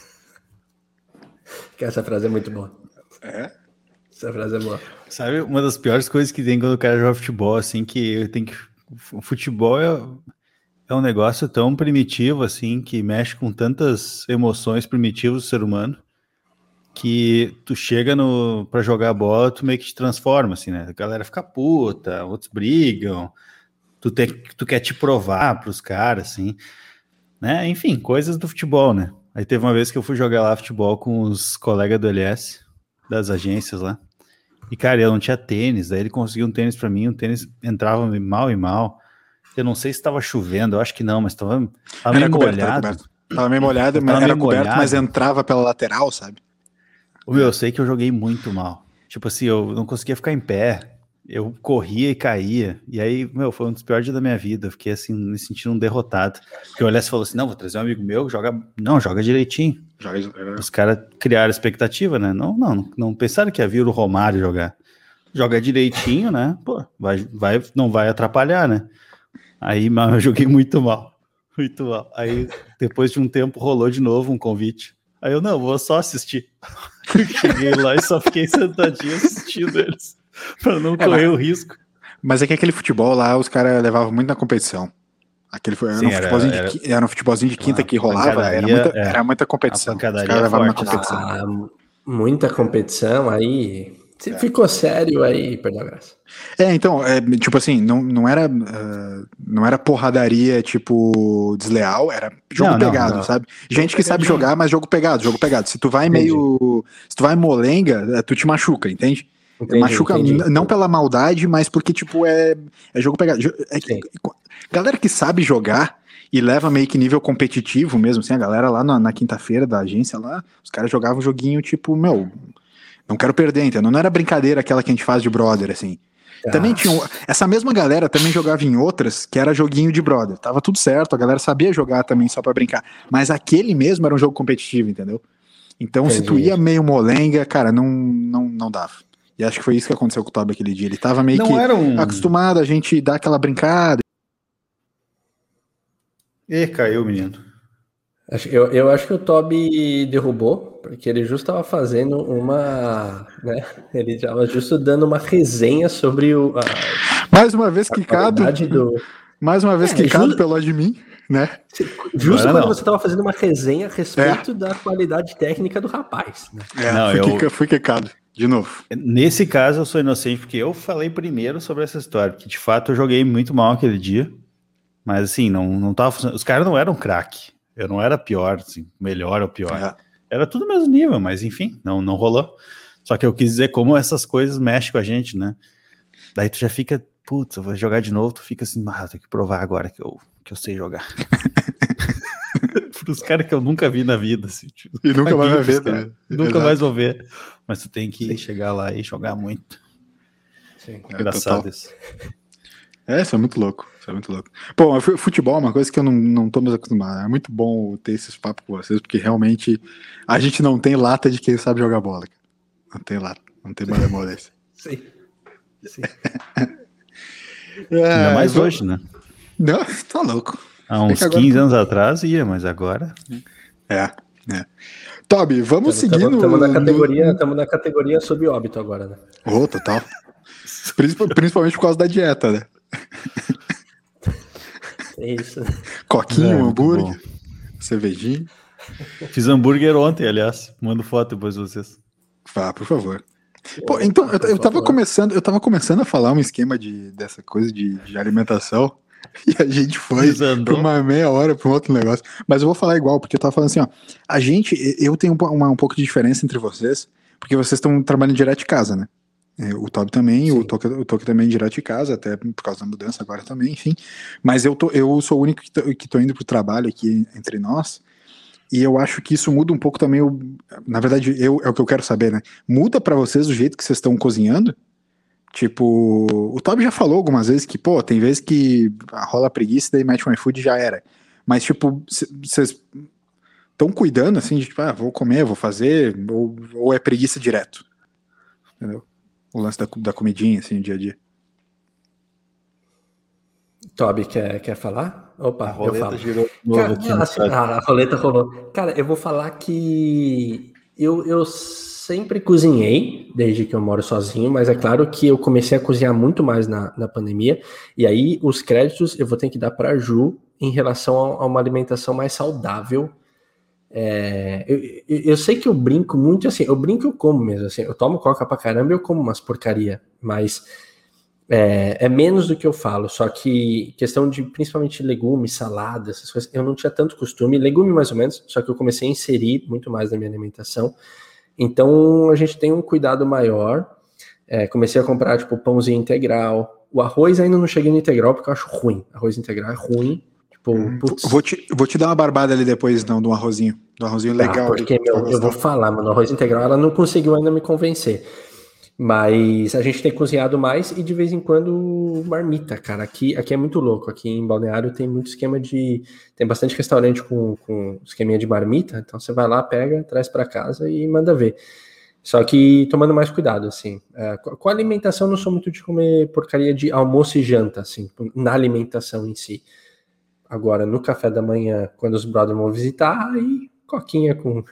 Que essa frase é muito boa. É? Essa frase é boa. Sabe, uma das piores coisas que tem quando o cara joga futebol, assim, que tem que. O futebol é, é um negócio tão primitivo, assim, que mexe com tantas emoções primitivas do ser humano, que tu chega no para jogar bola, tu meio que te transforma, assim, né? A galera fica puta, outros brigam, tu, te, tu quer te provar pros caras, assim, né? Enfim, coisas do futebol, né? Aí teve uma vez que eu fui jogar lá futebol com os colegas do LS, das agências lá. E, cara, eu não tinha tênis, daí ele conseguiu um tênis pra mim, o tênis entrava mal e mal. Eu não sei se estava chovendo, eu acho que não, mas estava meio molhado. Tava meio molhado, mas era coberto, molhado. mas entrava pela lateral, sabe? Eu sei que eu joguei muito mal. Tipo assim, eu não conseguia ficar em pé. Eu corria e caía. E aí, meu, foi um dos piores dias da minha vida. Eu fiquei assim, me sentindo um derrotado. Porque o Olhas falou assim: não, vou trazer um amigo meu, joga. Não, joga direitinho. Joga- Os caras criaram expectativa, né? Não, não, não pensaram que ia vir o Romário jogar. joga direitinho, né? Pô, vai, vai, não vai atrapalhar, né? Aí mas eu joguei muito mal. Muito mal. Aí, depois de um tempo, rolou de novo um convite. Aí eu, não, vou só assistir. Cheguei lá e só fiquei sentadinho assistindo eles, para não é, correr mas, o risco. Mas é que aquele futebol lá, os caras levavam muito na competição. Aquele foi, Sim, era, um futebolzinho era, de, era um futebolzinho de quinta que rolava, era muita, é, era muita competição. Os caras levavam na competição. Ah, muita competição, aí se é. ficou sério aí, perdão a graça. É, então, é, tipo assim, não, não, era, uh, não era porradaria, tipo, desleal, era jogo não, pegado, não, não. sabe? Gente que sabe jogar, mas jogo pegado, jogo pegado. Se tu vai entendi. meio. Se tu vai molenga, é, tu te machuca, entende? Entendi, machuca entendi. não pela maldade, mas porque, tipo, é, é jogo pegado. É, galera que sabe jogar e leva meio que nível competitivo mesmo, assim, a galera lá na, na quinta-feira da agência lá, os caras jogavam joguinho, tipo, meu, não quero perder, entendeu? Não era brincadeira aquela que a gente faz de brother, assim. Ah. Também tinha. Essa mesma galera também jogava em outras que era joguinho de brother. Tava tudo certo, a galera sabia jogar também só para brincar. Mas aquele mesmo era um jogo competitivo, entendeu? Então, Entendi. se tu ia meio molenga, cara, não, não, não dava. E acho que foi isso que aconteceu com o Toby aquele dia. Ele tava meio não que um... acostumado a gente dar aquela brincada. E caiu, menino. Eu, eu acho que o Toby derrubou porque ele justo estava fazendo uma. Né, ele estava justo dando uma resenha sobre o. A, mais uma vez quicado. Do... Mais uma vez é, quicado justo, pelo de mim, né? Justo quando não. você estava fazendo uma resenha a respeito é. da qualidade técnica do rapaz. Né? É, não, fui, eu... fui quicado. De novo. Nesse caso, eu sou inocente, porque eu falei primeiro sobre essa história, porque de fato eu joguei muito mal aquele dia. Mas assim, não, não tava funcionando. Os caras não eram craque. Eu não era pior, assim, melhor ou pior. É. Era tudo mesmo nível, mas enfim, não, não rolou. Só que eu quis dizer como essas coisas mexem com a gente, né? Daí tu já fica, putz, eu vou jogar de novo, tu fica assim, ah, tenho que provar agora que eu, que eu sei jogar. Para os caras que eu nunca vi na vida. Assim, tipo, e nunca mais vai ver, né? Nunca Exato. mais vou ver. Mas tu tem que Sim. chegar lá e jogar muito. Sim, é Engraçado é, isso. É, isso é muito louco. Isso é muito louco. Pô, futebol é uma coisa que eu não, não tô mais acostumado. É muito bom ter esses papos com vocês, porque realmente a gente não tem lata de quem sabe jogar bola. Cara. Não tem lata. Não tem mais moléstia. Sim. Sim. é, Ainda mais hoje, né? Não, tá louco. Há uns 15 anos atrás ia, mas agora. É, é. Toby, vamos tamo, seguindo. Estamos na categoria, estamos na categoria sob óbito agora, né? Ô, oh, total. Principalmente por causa da dieta, né? É isso. Coquinho, é, hambúrguer, cervejinha. Fiz hambúrguer ontem, aliás. Mando foto depois de vocês. Vá, por favor. Pô, então, eu, eu tava começando, eu tava começando a falar um esquema de, dessa coisa de, de alimentação. E a gente foi por uma meia hora para um outro negócio. Mas eu vou falar igual, porque eu tava falando assim, ó. A gente, eu tenho uma, um pouco de diferença entre vocês, porque vocês estão trabalhando direto de casa, né? É, o Toby também, Sim. o Toque, o Toque também direto de casa, até por causa da mudança agora também, enfim. Mas eu, tô, eu sou o único que tô, que tô indo pro trabalho aqui entre nós. E eu acho que isso muda um pouco também. O, na verdade, eu, é o que eu quero saber, né? Muda para vocês o jeito que vocês estão cozinhando? Tipo, o Toby já falou algumas vezes que, pô, tem vezes que rola preguiça daí mete um iFood e já era. Mas, tipo, vocês estão cuidando, assim, de tipo, ah, vou comer, vou fazer, ou, ou é preguiça direto? Entendeu? O lance da, da comidinha, assim, no dia a dia. Toby, quer, quer falar? Opa, a roleta eu falo. girou Cara, aqui assim, ah, a roleta rolou. Cara, eu vou falar que eu, eu sempre cozinhei, desde que eu moro sozinho, mas é claro que eu comecei a cozinhar muito mais na, na pandemia, e aí os créditos eu vou ter que dar para a Ju em relação a, a uma alimentação mais saudável é, eu, eu, sei que eu brinco muito assim, eu brinco eu como mesmo, assim, eu tomo coca pra caramba e eu como umas porcaria, mas é, é, menos do que eu falo, só que questão de principalmente legumes, salada, essas coisas, eu não tinha tanto costume, legume mais ou menos, só que eu comecei a inserir muito mais na minha alimentação, então a gente tem um cuidado maior, é, comecei a comprar tipo pãozinho integral, o arroz ainda não cheguei no integral porque eu acho ruim, arroz integral é ruim, Tipo, hum, vou, te, vou te dar uma barbada ali depois, não, de um arrozinho. De um arrozinho tá, legal. Ah, porque, meu, eu vou falar, mano, arroz integral, ela não conseguiu ainda me convencer. Mas a gente tem cozinhado mais e de vez em quando marmita, cara. Aqui, aqui é muito louco. Aqui em Balneário tem muito esquema de. Tem bastante restaurante com, com esqueminha de marmita. Então você vai lá, pega, traz para casa e manda ver. Só que tomando mais cuidado, assim. É, com a alimentação, não sou muito de comer porcaria de almoço e janta, assim, na alimentação em si. Agora, no café da manhã, quando os brothers vão visitar, aí coquinha com,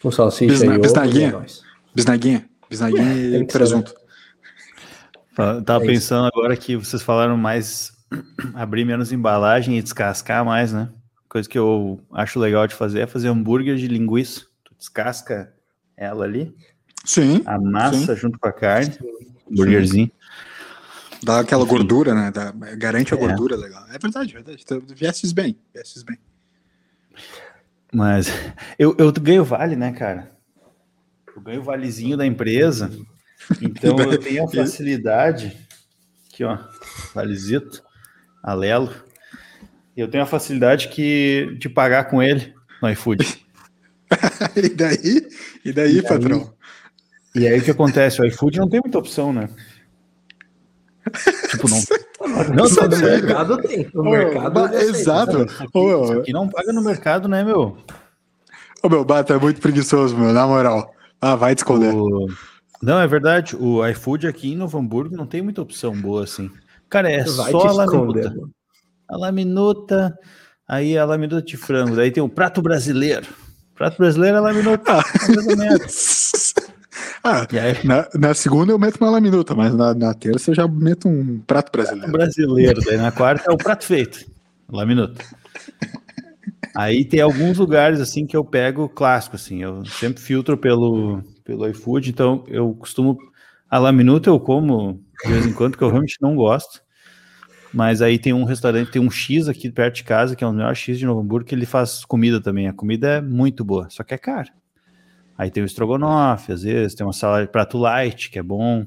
com salsicha Bisna, e bisnaguinha. ovo. Bisnaguinha. Bisnaguinha é, e presunto. Tava é pensando agora que vocês falaram mais abrir menos embalagem e descascar mais, né? Coisa que eu acho legal de fazer é fazer hambúrguer de linguiça. Tu descasca ela ali. Sim. A massa sim. junto com a carne. Hambúrguerzinho. Dá aquela Enfim. gordura, né? Dá, garante a é. gordura legal. É verdade, é verdade. Tu viesses bem, viesses bem. Mas eu, eu ganho vale, né, cara? Eu ganho o valezinho da empresa. Então eu tenho a facilidade. Aqui, ó. Valezito. Alelo. Eu tenho a facilidade que, de pagar com ele no iFood. e daí? E daí, e patrão? Aí, e aí o que acontece? O iFood não tem muita opção, né? Tipo, não. Não, não no mercado tem. No oh, mercado. Exato. Isso aqui, oh, isso aqui não paga no mercado, né, meu? Ô, meu, Bata é muito preguiçoso, meu, na moral. Ah, vai te esconder. O... Não, é verdade. O iFood aqui em Novo Hamburgo não tem muita opção boa assim. Cara, é vai só a laminuta. A laminuta, aí a laminuta de frango. Daí tem o prato brasileiro. Prato brasileiro é laminuta. Ah. Ah, na, na, segunda eu meto uma laminuta, mas na, na, terça eu já meto um prato brasileiro. Prato brasileiro, daí na quarta é o prato feito, laminuta. Aí tem alguns lugares assim que eu pego clássico, assim, eu sempre filtro pelo, pelo iFood, então eu costumo. A laminuta eu como de vez em quando, porque eu realmente não gosto. Mas aí tem um restaurante, tem um X aqui perto de casa, que é o melhor X de Novo Hamburgo, que ele faz comida também. A comida é muito boa, só que é cara. Aí tem o estrogonofe, às vezes, tem uma salada de prato light, que é bom.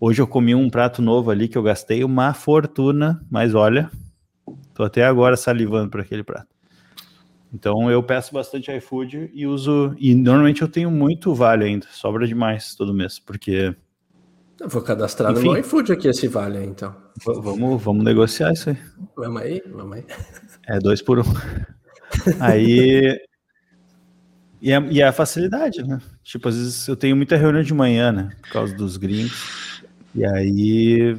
Hoje eu comi um prato novo ali que eu gastei uma fortuna, mas olha, tô até agora salivando por aquele prato. Então eu peço bastante iFood e uso. E normalmente eu tenho muito vale ainda, sobra demais todo mês, porque. Eu vou cadastrar Enfim, no iFood aqui esse vale então. Vamos, vamos negociar isso aí. Vamos aí, vamos aí. É dois por um. aí e é, e é a facilidade, né? Tipo, às vezes eu tenho muita reunião de manhã, né? Por causa dos gringos. E aí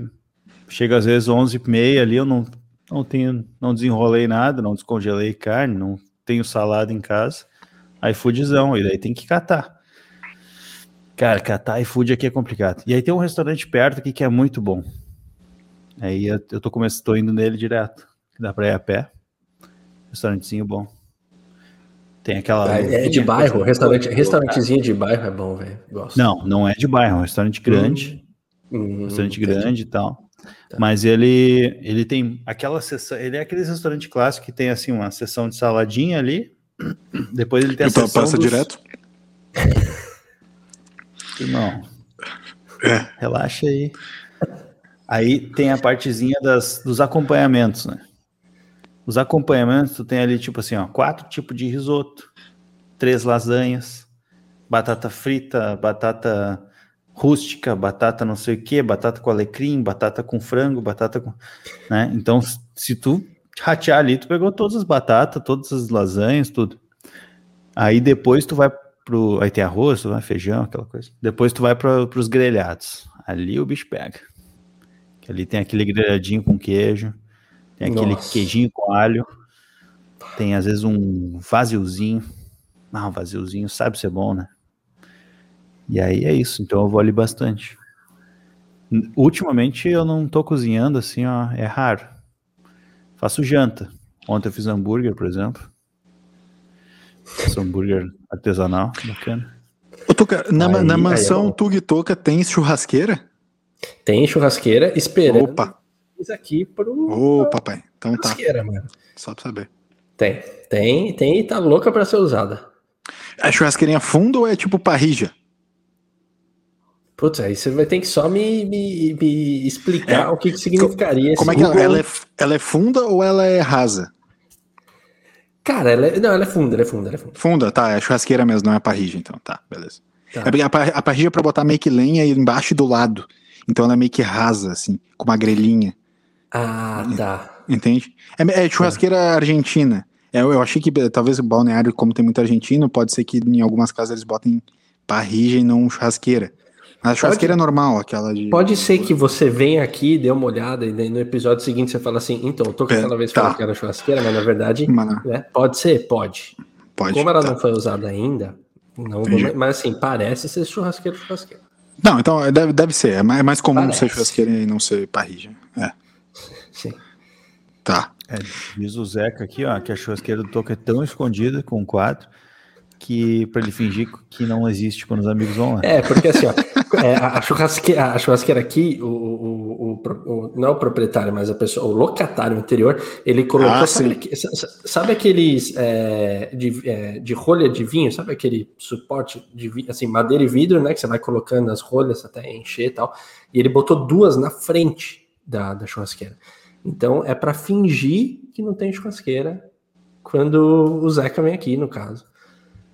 chega às vezes 11 e meia ali, eu não, não tenho, não desenrolei nada, não descongelei carne, não tenho salada em casa. iFoodzão, e daí tem que catar. Cara, catar iFood aqui é complicado. E aí tem um restaurante perto aqui que é muito bom. Aí eu, eu tô começando, tô indo nele direto. Dá pra ir a pé. Restaurantezinho bom. Tem aquela. Ah, é de bairro, restaurante, restaurantezinho de bairro é bom, velho. Não, não é de bairro, é um restaurante grande. Hum, restaurante entendi. grande e tal. Tá. Mas ele, ele tem aquela sessão, ele é aquele restaurante clássico que tem assim uma sessão de saladinha ali. Depois ele tem a então, passa dos... direto? Não. É. Relaxa aí. Aí tem a partezinha das, dos acompanhamentos, né? Os acompanhamentos, tu tem ali, tipo assim, ó, quatro tipos de risoto, três lasanhas, batata frita, batata rústica, batata não sei o que, batata com alecrim, batata com frango, batata com. Né? Então, se tu ratear ali, tu pegou todas as batatas, todas as lasanhas, tudo. Aí depois tu vai pro. Aí tem arroz, tu vai feijão, aquela coisa. Depois tu vai para os grelhados. Ali o bicho pega. Ali tem aquele grelhadinho com queijo. Tem aquele Nossa. queijinho com alho. Tem às vezes um vaziozinho. Ah, um vaziozinho sabe ser bom, né? E aí é isso. Então eu vou ali bastante. Ultimamente eu não tô cozinhando assim, ó. É raro. Faço janta. Ontem eu fiz hambúrguer, por exemplo. Faço hambúrguer artesanal, bacana. Ô, Tuca, na, aí, na mansão Tug Toca tem churrasqueira? Tem churrasqueira esperando. Opa! Aqui pro. Ô, papai. Então tá. Mano. Só pra saber. Tem, tem, tem e tá louca pra ser usada. A churrasqueirinha fundo ou é tipo parrija? Putz, aí você vai ter que só me, me, me explicar é, o que, que significaria Como é que Google... ela, ela, é, ela é funda ou ela é rasa? Cara, ela é, não, ela é funda, ela é funda, ela é funda. Funda, tá, é churrasqueira mesmo, não é parrija, então, tá, beleza. Tá. É a, a parrija é pra botar meio que lenha embaixo e do lado, então ela é meio que rasa, assim, com uma grelhinha. Ah, tá. Entende? É, é churrasqueira é. argentina. É, eu achei que talvez o balneário, como tem muito argentino, pode ser que em algumas casas eles botem parrija e não churrasqueira. A churrasqueira pode, é normal, aquela de. Pode ser que você venha aqui, dê uma olhada, e no episódio seguinte você fala assim, então, eu tô com é, aquela vez tá. falando que era churrasqueira, mas na verdade. Né, pode ser, pode. Pode. Como ela tá. não foi usada ainda, não vou, mas assim, parece ser churrasqueira churrasqueira. Não, então é, deve, deve ser. É mais, é mais comum parece. ser churrasqueira e não ser parrija. É. Tá. É, diz o Zeca aqui, ó, que a churrasqueira do Toco é tão escondida com o quadro que para ele fingir que não existe quando os amigos vão lá. É, porque assim, ó, é, a, churrasqueira, a churrasqueira aqui, o, o, o, o, não é o proprietário, mas a pessoa, o locatário anterior, ele colocou, ah, sabe, sabe, aqueles é, de, é, de rolha de vinho, sabe aquele suporte de assim, madeira e vidro, né, que você vai colocando as rolhas até encher e tal, e ele botou duas na frente da, da churrasqueira. Então é para fingir que não tem churrasqueira quando o Zeca vem aqui, no caso.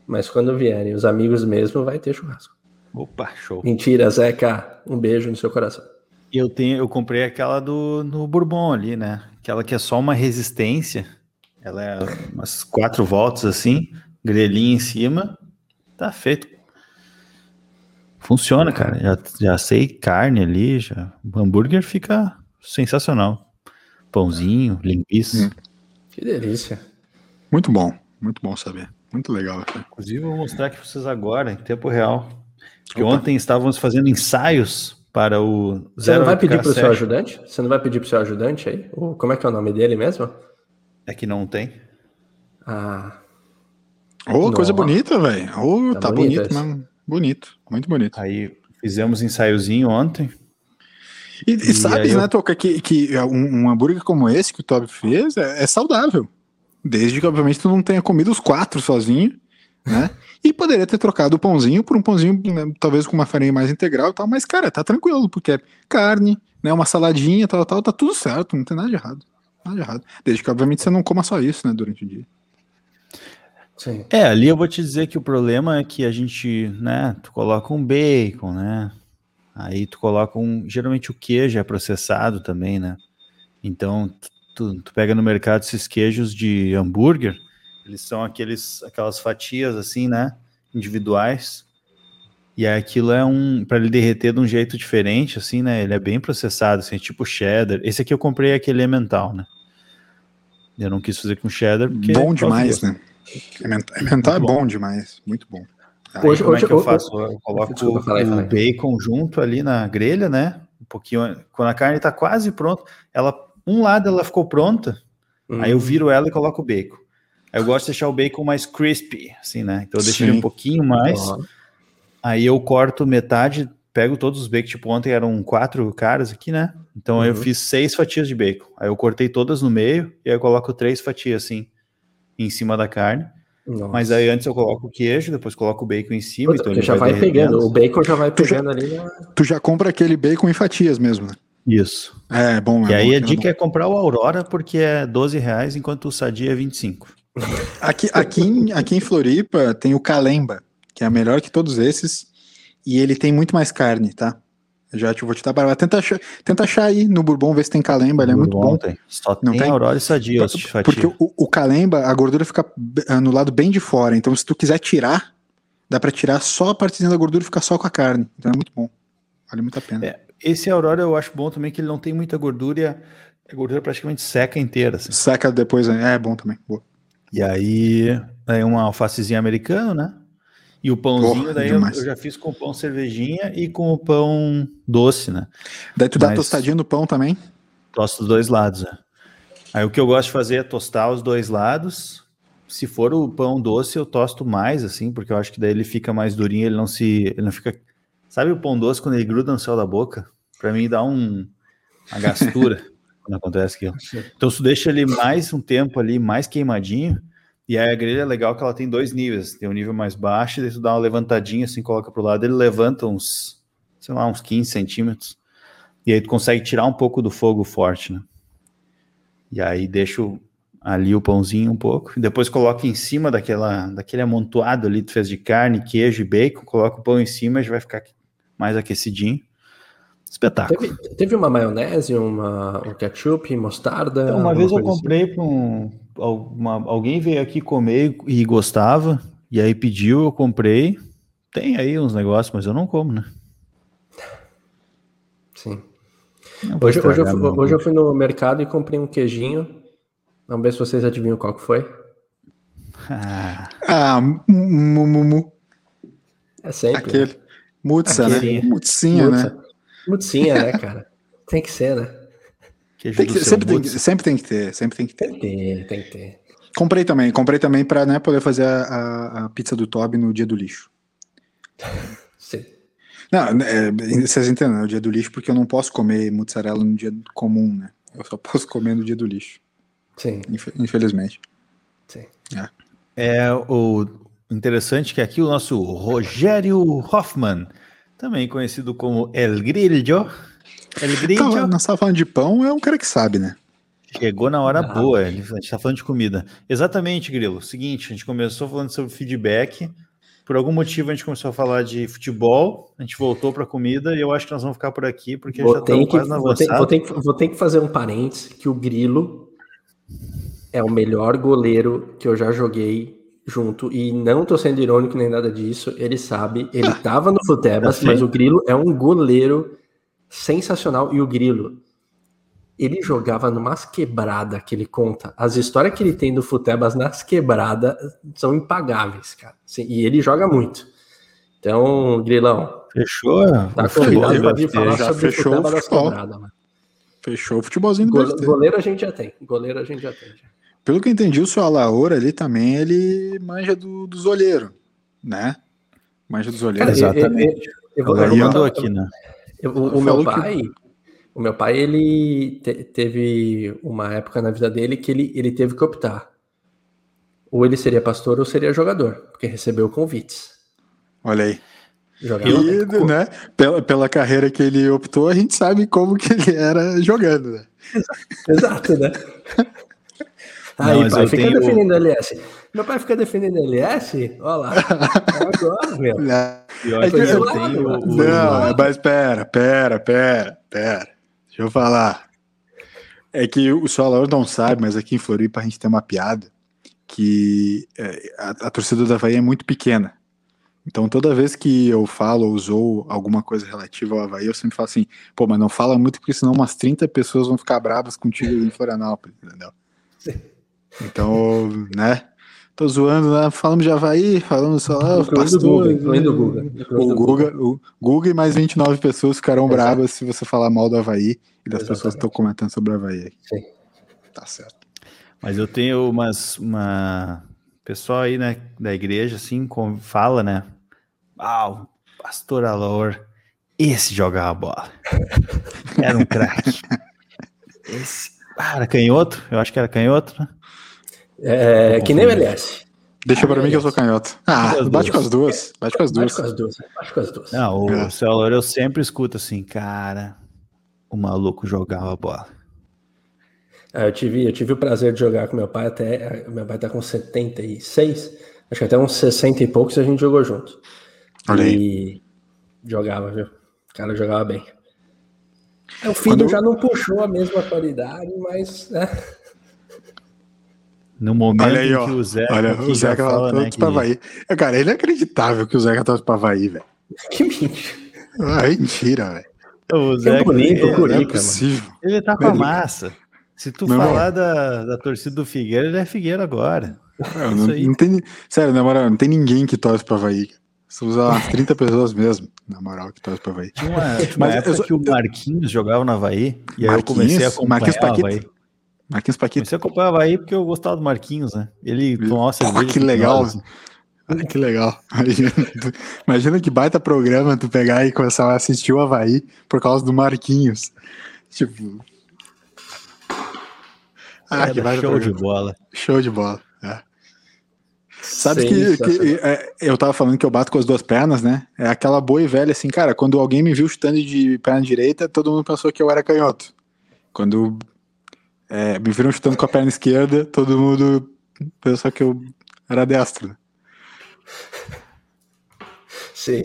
Mas quando vierem os amigos mesmo, vai ter churrasco. Opa, show. Mentira, Zeca. Um beijo no seu coração. Eu tenho, eu comprei aquela do no Bourbon ali, né? Aquela que é só uma resistência. Ela é umas quatro voltas assim, grelhinha em cima. Tá feito. Funciona, cara. Já, já sei carne ali, já. O hambúrguer fica sensacional. Pãozinho, linguiça. Hum. Que delícia. Muito bom, muito bom saber. Muito legal. Cara. Inclusive, vou mostrar aqui para vocês agora, em tempo real. Que ontem estávamos fazendo ensaios para o Você não vai pedir para o seu ajudante? Você não vai pedir para o seu ajudante aí? como é que é o nome dele mesmo? É que não tem. Ah. Ô, oh, coisa bonita, velho. Oh, tá, tá bonito, bonito mesmo. Bonito, muito bonito. Aí fizemos ensaiozinho ontem. E, e, e sabes, né, Toca, que, que um, um, hambúrguer como esse que o Toby fez é, é saudável. Desde que, obviamente, tu não tenha comido os quatro sozinho, né? E poderia ter trocado o pãozinho por um pãozinho, né, talvez com uma farinha mais integral e tal, mas, cara, tá tranquilo, porque é carne, né? Uma saladinha, tal, tal, tá tudo certo, não tem nada de errado. Nada de errado. Desde que, obviamente, você não coma só isso, né, durante o dia. Sim. É, ali eu vou te dizer que o problema é que a gente, né, tu coloca um bacon, né? Aí tu coloca um. Geralmente o queijo é processado também, né? Então, tu, tu pega no mercado esses queijos de hambúrguer, eles são aqueles, aquelas fatias assim, né? Individuais. E aquilo é um. para ele derreter de um jeito diferente, assim, né? Ele é bem processado, assim, tipo cheddar. Esse aqui eu comprei aquele elemental, né? Eu não quis fazer com cheddar. Porque bom demais, né? Elemental é bom demais, muito bom. Aí, hoje, como é hoje, é que eu faço? Eu coloco desculpa, falei, o bacon junto ali na grelha, né? Um pouquinho. Quando a carne tá quase pronta, ela um lado ela ficou pronta, uhum. aí eu viro ela e coloco o bacon. Aí eu gosto de deixar o bacon mais crispy, assim, né? Então eu deixo ele um pouquinho mais. Aí eu corto metade, pego todos os bacon, tipo ontem eram quatro caras aqui, né? Então uhum. eu fiz seis fatias de bacon. Aí eu cortei todas no meio e aí eu coloco três fatias assim em cima da carne. Nossa. Mas aí antes eu coloco o queijo, depois coloco o bacon em cima. então já vai, vai pegando, o bacon já vai pegando tu já, ali. Na... Tu já compra aquele bacon em fatias mesmo, né? Isso. É bom. É e aí bom, a dica é, é, comprar o Aurora porque é 12 reais, enquanto o Sadia é 25. Aqui, aqui, em, aqui em Floripa tem o Calemba, que é melhor que todos esses, e ele tem muito mais carne, tá? Já te vou te dar para tenta achar, tenta achar aí no Bourbon ver se tem calemba, ele é muito bom. Tem. Só Não tem, tem Aurora e Sadia. Porque o, o calemba, a gordura fica no lado bem de fora, então se tu quiser tirar, dá para tirar só a partezinha da gordura e ficar só com a carne. Então é muito bom. Vale muito a pena. É, esse Aurora eu acho bom também, que ele não tem muita gordura, a gordura praticamente seca inteira. Assim. Seca depois, é, é bom também. Boa. E aí, aí uma alfacezinha americana, né? E o pãozinho, Porra, daí eu, eu, já fiz com o pão cervejinha e com o pão doce, né? Daí tu Mas, dá tostadinha no pão também? Tosto os dois lados, né? Aí o que eu gosto de fazer é tostar os dois lados. Se for o pão doce, eu tosto mais, assim, porque eu acho que daí ele fica mais durinho, ele não se. Ele não fica Sabe o pão doce quando ele gruda no céu da boca? Para mim dá um, uma gastura quando acontece aquilo. Então se deixa ele mais um tempo ali, mais queimadinho, e aí a grelha é legal que ela tem dois níveis. Tem um nível mais baixo, e daí tu dá uma levantadinha assim, coloca pro lado, ele levanta uns, sei lá, uns 15 centímetros. E aí tu consegue tirar um pouco do fogo forte, né? E aí deixo ali o pãozinho um pouco, depois coloca em cima daquela, daquele amontoado ali que tu fez de carne, queijo e bacon, coloca o pão em cima e já vai ficar mais aquecidinho. Espetáculo. Teve, teve uma maionese, uma, um ketchup, mostarda? Então, uma vez eu assim? comprei assim? para um. Uma, alguém veio aqui comer e gostava, e aí pediu, eu comprei. Tem aí uns negócios, mas eu não como, né? Sim. Hoje, hoje, eu fui, hoje eu fui no mercado e comprei um queijinho. Vamos ver se vocês adivinham qual que foi. Ah, ah mu, É sempre. Aquele. Né? Mutsa, né? Mutsinha, né? Mutsinha, né, cara? Tem que ser, né? Tem que, sempre, tem, sempre tem que ter, sempre tem que ter. Tem que ter, tem que ter. Comprei também, comprei também para né, poder fazer a, a, a, pizza do Toby no dia do lixo. Sim. Não, é, vocês entendem, é o dia do lixo porque eu não posso comer mozzarella no dia comum, né? Eu só posso comer no dia do lixo. Sim. Infelizmente. Sim. É. é o interessante que aqui o nosso Rogério Hoffman, também conhecido como El Grillo. El Grillo. Então, nós estávamos falando de pão, é um cara que sabe, né? Chegou na hora ah. boa, a gente está falando de comida. Exatamente, Grilo. Seguinte, a gente começou falando sobre feedback. Por algum motivo a gente começou a falar de futebol, a gente voltou para comida e eu acho que nós vamos ficar por aqui porque vou já estamos quase na vou ter, vou, ter que, vou ter que fazer um parênteses que o Grilo é o melhor goleiro que eu já joguei junto e não tô sendo irônico nem nada disso. Ele sabe, ele ah, tava no Futebas, mas o Grilo é um goleiro sensacional e o Grilo ele jogava numas quebradas que ele conta. As histórias que ele tem do Futebas nas quebradas são impagáveis, cara. E ele joga muito. Então, Grilão. Fechou? Tá convidado para vir falar já sobre fechou o Futebas das quebradas, mano. Fechou o futebolzinho do Gole, Goleiro a gente já tem. Goleiro a gente já tem. Já. Pelo que eu entendi, o seu Alaor ali também, ele manja do, dos olheiros, né? Manja dos olheiros. Exatamente. Eu, eu, eu, eu mandou aqui, né? o, o meu pai, que... O meu pai, ele te teve uma época na vida dele que ele, ele teve que optar. Ou ele seria pastor ou seria jogador, porque recebeu convites. Olha aí. Jogava e, né, pela, pela carreira que ele optou, a gente sabe como que ele era jogando, né? Exato, né? Aí, Não, pai, fica tenho... defendendo LS. Meu pai fica defendendo LS? Olha lá. Agora, meu. Não, é que eu tenho... Não, mas pera, pera, pera, pera. Deixa eu falar. É que o Solar não sabe, mas aqui em Floripa a gente tem uma piada que é, a, a torcida da Havaí é muito pequena. Então toda vez que eu falo ou usou alguma coisa relativa ao Havaí, eu sempre falo assim, pô, mas não fala muito porque senão umas 30 pessoas vão ficar bravas contigo em Florianópolis, entendeu? Então, né? Tô zoando, né? Falamos de Havaí, falamos só. Pastor, o Guga. O Guga, o Guga e mais 29 pessoas ficarão Exato. bravas se você falar mal do Havaí e das Exatamente. pessoas que estão comentando sobre o Havaí. Sim. Tá certo. Mas eu tenho umas. Uma... Pessoal aí, né, da igreja, assim, fala, né? Ah, o pastor Alor, esse jogava bola. Era um craque. esse. Ah, era canhoto? Eu acho que era canhoto, né? É, que nem o LS. Deixa pra mim que eu sou canhoto. Ah, bate com as duas. Bate com as duas. Bate com as duas. Bate com as duas. Não, o é. celular eu sempre escuto assim, cara, o maluco jogava bola. É, eu, tive, eu tive o prazer de jogar com meu pai até. Meu pai tá com 76. Acho que até uns 60 e poucos a gente jogou junto. Olha e jogava, viu? O cara jogava bem. O filho Quando... já não puxou a mesma qualidade, mas. Né? No momento olha aí, ó, que o Zeca, olha, o Zeca fala, né, que... pra Havaí. Cara, é inacreditável que o Zeca torce pra Havaí, velho. Que mentira. Ah, é mentira, velho. O Zeca, bonito, ele, Curica, é possível. Ele tá com a massa. Se tu Meu falar da, da torcida do Figueira, ele é Figueira agora. Não, não, não, tem, sério, na moral, não tem ninguém que torce pra Havaí. São umas 30 pessoas mesmo, na moral, que torce pra Havaí. Tinha uma, uma Mas época só... que o Marquinhos jogava na Havaí, e aí eu comecei a acompanhar Marquinhos Paquito. Havaí. Marquinhos Paquito. Você acompanhava aí porque eu gostava do Marquinhos, né? Ele tomava cerveja. que legal. Ah, que legal. Imagina, imagina, que baita programa tu pegar e começar a assistir o Havaí por causa do Marquinhos. Tipo. Ah, é, que baita show programa. de bola. Show de bola. É. Sabe que, que é, eu tava falando que eu bato com as duas pernas, né? É aquela boa e velha assim, cara. Quando alguém me viu chutando de perna direita, todo mundo pensou que eu era canhoto. Quando é, me viram chutando com a perna esquerda, todo mundo pensou que eu era destro. Sim.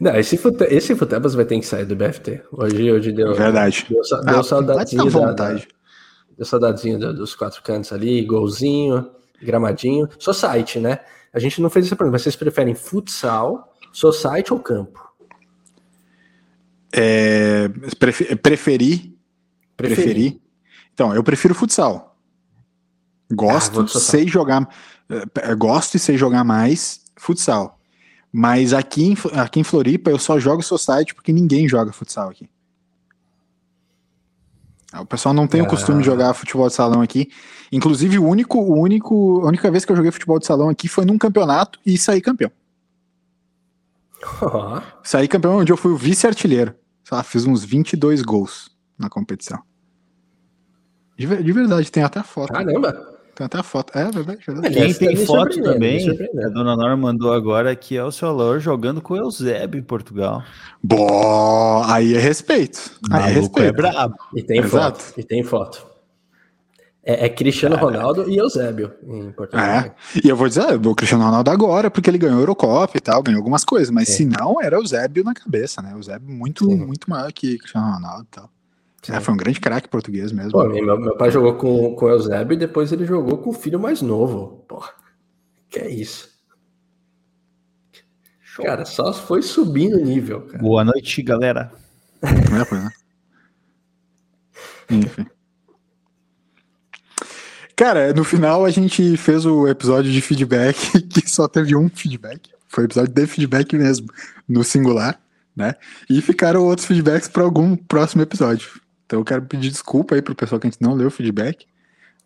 Não, esse, fute, esse Futebas vai ter que sair do BFT. Hoje, hoje deu. Verdade. Deu, deu ah, vontade. Da, deu saudadezinho dos quatro cantos ali, golzinho, gramadinho. Só site, né? A gente não fez essa pergunta. Vocês preferem futsal Society ou campo? É, prefer, preferi, preferi. Então, eu prefiro futsal. Gosto, Ah, sei jogar, eh, gosto e sei jogar mais futsal. Mas aqui em, aqui em Floripa eu só jogo society porque ninguém joga futsal aqui. Ah, O pessoal não tem o costume de jogar futebol de salão aqui. Inclusive, o único, o único, a única vez que eu joguei futebol de salão aqui foi num campeonato e saí campeão. Ó, Saí campeão onde eu fui o vice-artilheiro. Fiz uns 22 gols na competição. De, de verdade, tem até a foto. caramba! Tem até a foto. É, verdade, verdade. Aliás, Quem tá tem me foto também, a dona Norma mandou agora que é o seu Alor jogando com o Eusébio em Portugal. Bom, aí é respeito. Aí é Maluco é respeito. brabo. E tem Exato. foto. E tem foto. É, é Cristiano Ronaldo e Eusébio em Portugal. É. E eu vou dizer, o Cristiano Ronaldo agora, porque ele ganhou a Eurocopa e tal, ganhou algumas coisas, mas Sim. se não, era o Zébio na cabeça, né? O Zébio muito, Sim. muito maior que Cristiano Ronaldo e tal. Sim. É, foi um grande craque português mesmo. Pô, meu, meu pai jogou com, com o Eusébio e depois ele jogou com o filho mais novo. Porra, que é isso? Cara, só foi subindo o nível, cara. Boa noite, galera. É, foi, né? Enfim. Cara, no final a gente fez o episódio de feedback que só teve um feedback. Foi o episódio de feedback mesmo, no singular, né? E ficaram outros feedbacks para algum próximo episódio. Então eu quero pedir desculpa aí pro pessoal que a gente não leu o feedback,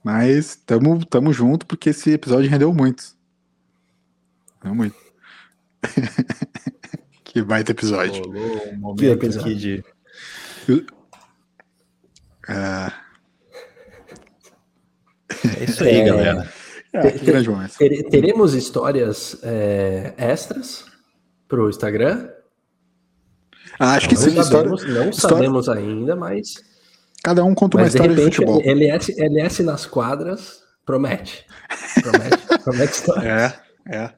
mas tamo, tamo junto porque esse episódio rendeu muito. Rendeu muito. que baita episódio. Rolou um Que episódio. aqui de. Ah, É isso aí, É. galera. é, que grande momento. Tere- teremos histórias é, extras pro Instagram? Ah, acho que não, sim, história, sabemos, não história- sabemos ainda, mas, cada um conta uma mas de história de, repente futebol. LS, LS nas quadras promete. Promete, promete história. É, é.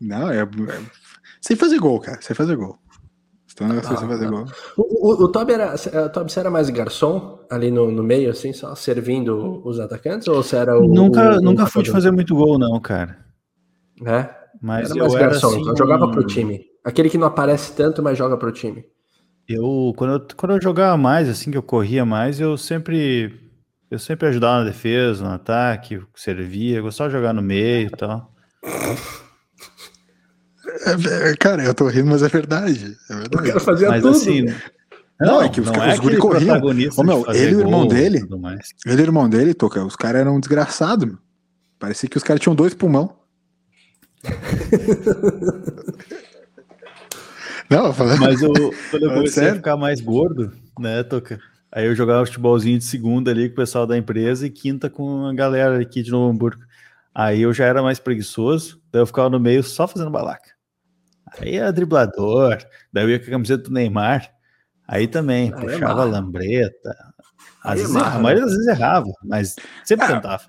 Não, é, é. Sem fazer gol, cara. Sem fazer gol. Então, é sem Não, fazer não. gol. O, o, o Toby era, o Toby, você era mais garçom ali no, no meio, assim, só servindo os atacantes? Ou você era o. nunca o, nunca o fui de fazer muito gol, não, cara. É, Mas era eu mais era garçom, assim, então jogava um- pro time. Aquele que não aparece tanto, mas joga pro time. Eu quando, eu quando eu jogava mais, assim, que eu corria mais, eu sempre eu sempre ajudava na defesa, no ataque, servia, gostava de jogar no meio e tal. É, é, cara, eu tô rindo, mas é verdade. É O verdade. cara fazia Mas tudo. assim, Não, é que os- os aquele guri corriam. protagonista Ô, meu, ele e o irmão dele-. Ele e o irmão dele, Toca, os caras eram desgraçados. Parecia que os caras tinham dois pulmão. Não, falando. Mas eu, quando eu É comecei a sério? ficar mais gordo, né, Toca? Aí eu jogava futebolzinho de segunda ali com o pessoal da empresa e quinta com a galera aqui de Novo Hamburgo. Aí eu já era mais preguiçoso, daí eu ficava no meio só fazendo balaca. Aí era driblador, daí eu ia com a camiseta do Neymar, aí também Aí é puxava a marra. lambreta. Às Aí é vezes, a maioria né? das vezes errava, mas sempre Ah. tentava.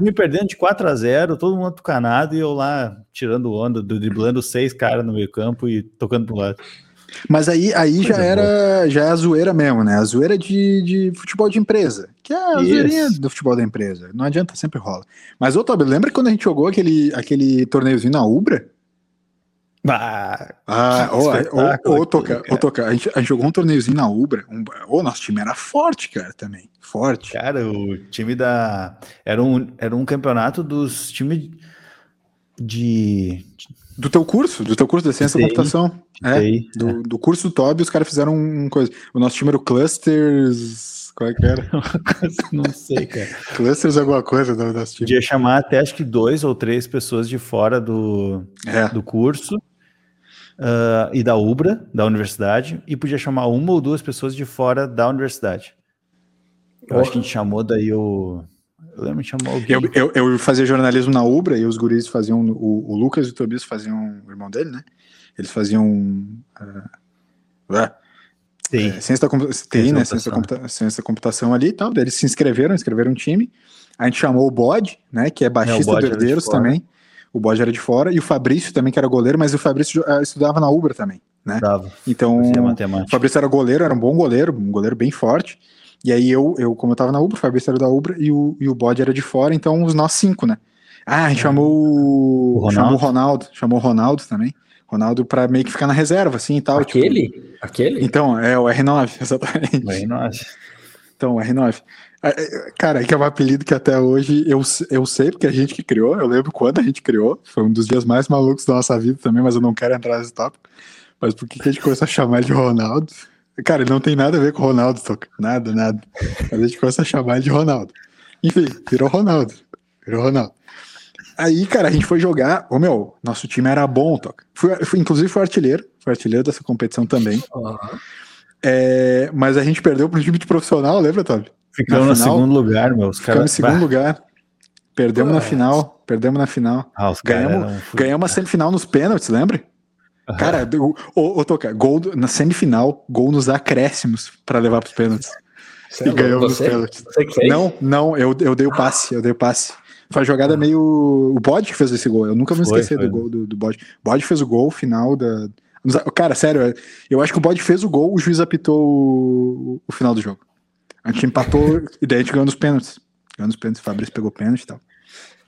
Me perdendo de 4 a 0 todo mundo atucanado e eu lá tirando onda, driblando seis caras no meio campo e tocando pro lado. Mas aí, aí já era já é a zoeira mesmo, né? A zoeira de, de futebol de empresa. Que é a Isso. zoeirinha do futebol da empresa. Não adianta, sempre rola. Mas, ô, Tobi, lembra quando a gente jogou aquele, aquele torneiozinho na Ubra? Bah, Ah, ô, aquilo, Toca, ô, Toca, a gente, a gente jogou um torneiozinho na Ubra. Um, ô, nosso time era forte, cara, também. Forte. Cara, o time da. Era um, era um campeonato dos times de. Do teu curso, do teu curso de ciência da computação. É, do, do curso do Toby, os caras fizeram um coisa. O nosso time era o Clusters. Qual é que era? Não sei, cara. Clusters alguma coisa do nosso time. Podia chamar até acho que dois ou três pessoas de fora do, É. do curso ah, e da UBRA, da universidade, e podia chamar uma ou duas pessoas de fora da universidade. Eu acho que a gente chamou daí o. Eu lembro que chamou alguém. Eu, eu, eu fazia jornalismo na Ubra e os guris faziam. O, o Lucas e o Tobias faziam. O irmão dele, né? Eles faziam. ah, ah, Tem. é, ciência da da né? Ciência da, computa- ciência da computação ali e tal. Daí eles se inscreveram, inscreveram um time. A gente chamou o Bode, né? Que é baixista Bode do Herdeiros também. O Bode era de fora. E o Fabrício também, que era goleiro, mas o Fabrício ah, estudava na Ubra também, né? Dava. Então. O. Fabrício era goleiro, era um bom goleiro, um goleiro bem forte. E aí eu, eu como eu tava na Ubra, o Fabrício era da Ubra e o, e o Bode era de fora, então os nós cinco, né? Ah, a gente chamou, o- O Ronaldo. chamou o Ronaldo, chamou o Ronaldo também. Ronaldo para meio que ficar na reserva, assim e tal. Aquele? Tipo... Aquele? Então, é o R9, exatamente. O R9. Então, o R9. É, é, cara, que é um apelido que até hoje eu, eu sei, porque é a gente que criou, eu lembro quando a gente criou, foi um dos dias mais malucos da nossa vida também, mas eu não quero entrar nesse tópico. Mas por que, que a gente começou a chamar ele de Ronaldo? Cara, ele não tem nada a ver com o Ronaldo, Toca. Nada, nada. Mas a gente começou a chamar ele de Ronaldo. Enfim, virou Ronaldo. Virou Ronaldo. Aí, cara, a gente foi jogar. Ô, meu, nosso time era bom, Toca. Fui, fui, inclusive, foi artilheiro. Foi artilheiro dessa competição também. Uhum. É, mas a gente perdeu para um time de profissional, lembra, Toby? Ficamos no segundo lugar, meu. Os Ficamos em segundo bah. lugar. Perdemos na final. Perdemos na final. Ah, ganhamos, ganhamos a semifinal nos pênaltis, lembra? Uhum. Cara, o, o, Toca, gol na semifinal, gol nos acréscimos para levar para os pênaltis. Você e é ganhamos os pênaltis. Não, não, eu, eu dei o passe, eu dei o passe. Foi a jogada ah. meio. O Bode que fez esse gol. Eu nunca vou esquecer foi. do gol do, do Bode. O Bode fez o gol final da. Cara, sério, eu acho que o Bode fez o gol, o juiz apitou o, o final do jogo. A gente empatou e daí a gente ganhou nos pênaltis. Ganhou nos pênaltis, o Fabrício pegou pênalti e tal.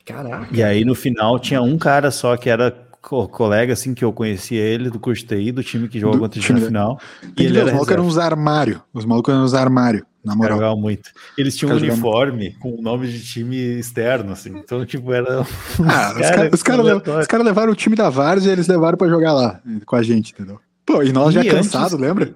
Caraca. E aí no final tinha um cara só que era co colega assim que eu conhecia ele do curso TI, do time que jogou contra a gente na final. E ele os malucos eram uns armários. Os malucos eram uns armários, na moral. Jogavam muito. Eles tinham um uniforme com o nome de time externo, assim. Então, tipo, era. Ah, os caras cara, cara, cara levaram o time da Várzea e eles levaram pra jogar lá com a gente, entendeu? Pô, e nós e já cansados, lembra?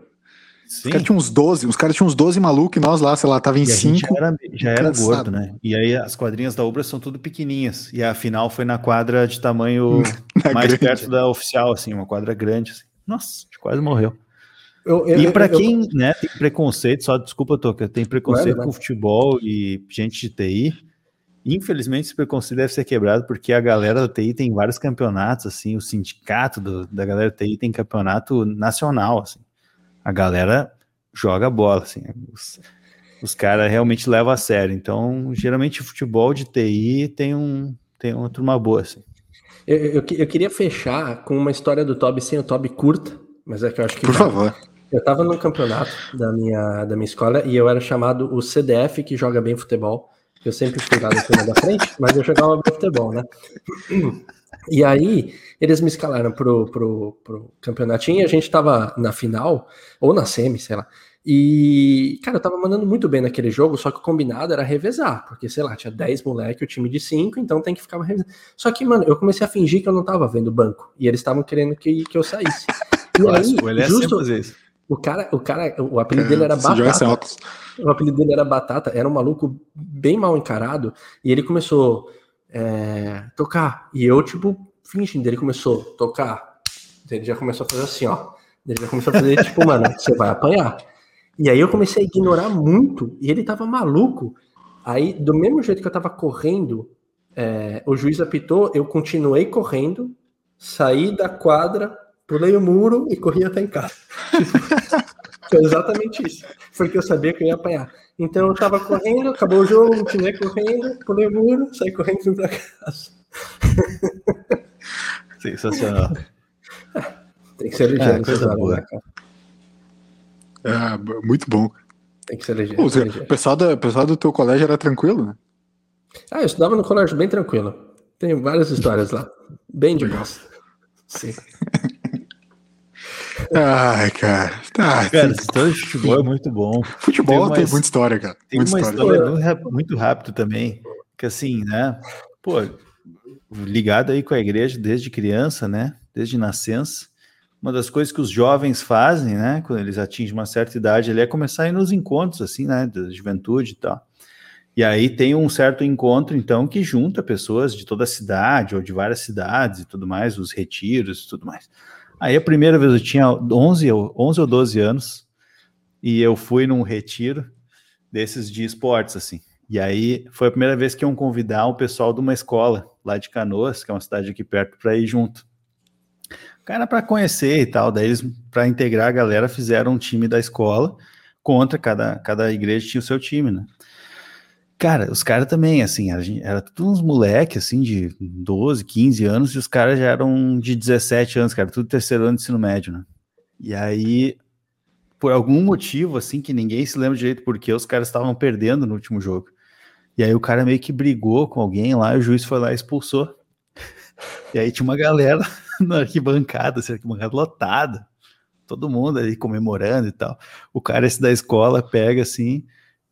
Sim. Os caras tinham uns 12, os caras tinham uns 12 malucos e nós lá, sei lá, tava em 5. Já era, já era gordo, né? E aí as quadrinhas da Ubra são tudo pequenininhas. E a final foi na quadra de tamanho mais grande. perto da oficial, assim, uma quadra grande. Assim. Nossa, quase morreu. Eu, eu, e para quem eu, né, tem preconceito, só desculpa, Toca, tem preconceito é com futebol e gente de TI, infelizmente esse preconceito deve ser quebrado porque a galera da TI tem vários campeonatos, assim, o sindicato do, da galera da TI tem campeonato nacional, assim a galera joga bola, assim, os, os caras realmente levam a sério. Então, geralmente, futebol de TI tem, um, tem uma turma boa, assim. Eu, eu, eu queria fechar com uma história do Toby sem o Toby curta, mas é que eu acho que. Por favor. Eu estava no campeonato da minha, da minha escola e eu era chamado o CDF que joga bem futebol. Eu sempre fui lá no da frente, mas eu jogava bem futebol, né? E aí, eles me escalaram pro, pro, pro campeonatinho e a gente tava na final, ou na semi, sei lá. E, cara, eu tava mandando muito bem naquele jogo, só que o combinado era revezar, porque, sei lá, tinha 10 moleque, o time de 5, então tem que ficar revezando. Só que, mano, eu comecei a fingir que eu não tava vendo o banco, e eles estavam querendo que, que eu saísse. E aí, justo, o cara, o cara, o apelido dele era Batata. O apelido dele era Batata, era um maluco bem mal encarado, e ele começou é, tocar. E eu, tipo, fingindo, ele começou a tocar. Ele já começou a fazer assim, ó. Ele já começou a fazer, tipo, mano, você vai apanhar. E aí eu comecei a ignorar muito, e ele tava maluco. Aí, do mesmo jeito que eu tava correndo, é, o juiz apitou, eu continuei correndo, saí da quadra, pulei o muro e corri até em casa. Foi exatamente isso. Foi que eu sabia que eu ia apanhar. Então eu tava correndo, acabou o jogo, continuei correndo, pulei o muro, saí correndo e fui pra casa. Sensacional. Tem que ser ligeiro, é, coisa boa. Né, É, muito bom. Tem que ser ligeiro. Pô, o pessoal, da, pessoal do teu colégio era tranquilo, né? Ah, eu estudava no colégio bem tranquilo. Tem várias histórias lá. Bem de boa. Sim. Ai, cara. Tá, cara, essa história de futebol é muito bom. Futebol tem, tem muita história, cara. Tem muita uma história, história muito rápido também, que assim, né? Pô, ligado aí com a igreja desde criança, né? Desde nascença. Uma das coisas que os jovens fazem, né? Quando eles atingem uma certa idade, ele é começar a ir nos encontros, assim, né? Da juventude e tal. E aí tem um certo encontro, então, que junta pessoas de toda a cidade ou de várias cidades e tudo mais, os retiros e tudo mais. Aí a primeira vez eu tinha 11, 11 ou 12 anos e eu fui num retiro desses de esportes, assim. E aí foi a primeira vez que iam convidar o pessoal de uma escola lá de Canoas, que é uma cidade aqui perto, para ir junto. Cara, para conhecer e tal, daí eles, para integrar a galera, fizeram um time da escola contra cada, cada igreja tinha o seu time, né? Cara, os caras também, assim, era, era tudo uns moleques, assim, de 12, 15 anos, e os caras já eram de 17 anos, cara, tudo terceiro ano de ensino médio, né? E aí, por algum motivo, assim, que ninguém se lembra direito porque os caras estavam perdendo no último jogo. E aí o cara meio que brigou com alguém lá, e o juiz foi lá e expulsou. E aí tinha uma galera na arquibancada, assim, arquibancada lotada, todo mundo ali comemorando e tal. O cara esse da escola pega assim,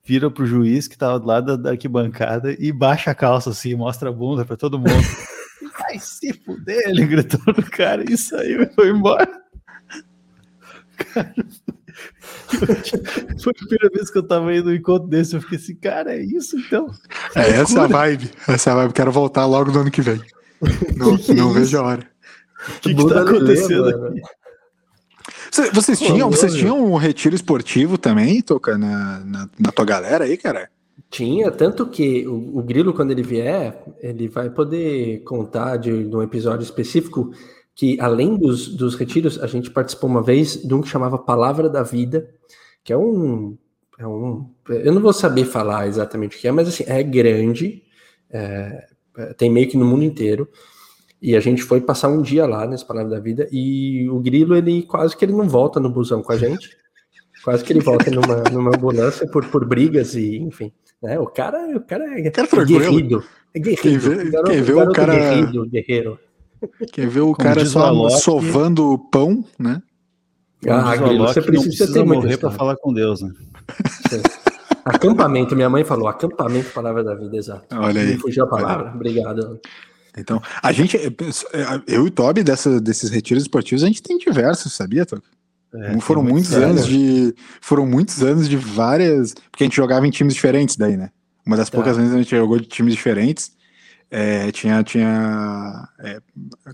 vira pro juiz que tava do lado da arquibancada e baixa a calça assim, mostra a bunda para todo mundo. Vai se fuder, ele gritou no cara e saiu e foi embora. Cara, foi a primeira vez que eu tava indo no encontro desse, eu fiquei assim, cara, é isso então? É essa a vibe, essa a vibe, quero voltar logo no ano que vem. Não, que não vejo a hora. O que, que tá acontecendo aqui? Vocês tinham, vocês tinham um retiro esportivo também, Toca, na, na, na tua galera aí, cara? Tinha, tanto que o, o, Grilo, quando ele vier, ele vai poder contar de, de um episódio específico que, além dos, dos retiros, a gente participou uma vez de um que chamava Palavra da Vida, que é um. É um eu não vou saber falar exatamente o que é, mas assim, é grande, é, tem meio que no mundo inteiro. E a gente foi passar um dia lá nesse Palavra da Vida e o Grilo, ele quase que ele não volta no busão com a gente. Quase que ele volta numa, numa ambulância por, por brigas e, enfim. Né? O cara, o cara é, cara é guerreiro. É guerreiro. Quem vê, garoto, quem vê o cara. Guerreiro, guerreiro. Quem vê o Como cara só Alok, sovando pão, né? Ah, Grilo, você precisa, precisa ter morrer para falar com Deus, né? Acampamento, minha mãe falou, acampamento, palavra da vida, exato. Olha aí. Não fugiu a palavra. Obrigado. Então, a gente, eu e o Toby, dessa, desses retiros esportivos, a gente tem diversos, sabia, Toby? É, foram muitos anos de. Foram muitos anos de várias. Porque a gente jogava em times diferentes daí, né? Uma das tá. poucas vezes a gente jogou de times diferentes. É, tinha. tinha é,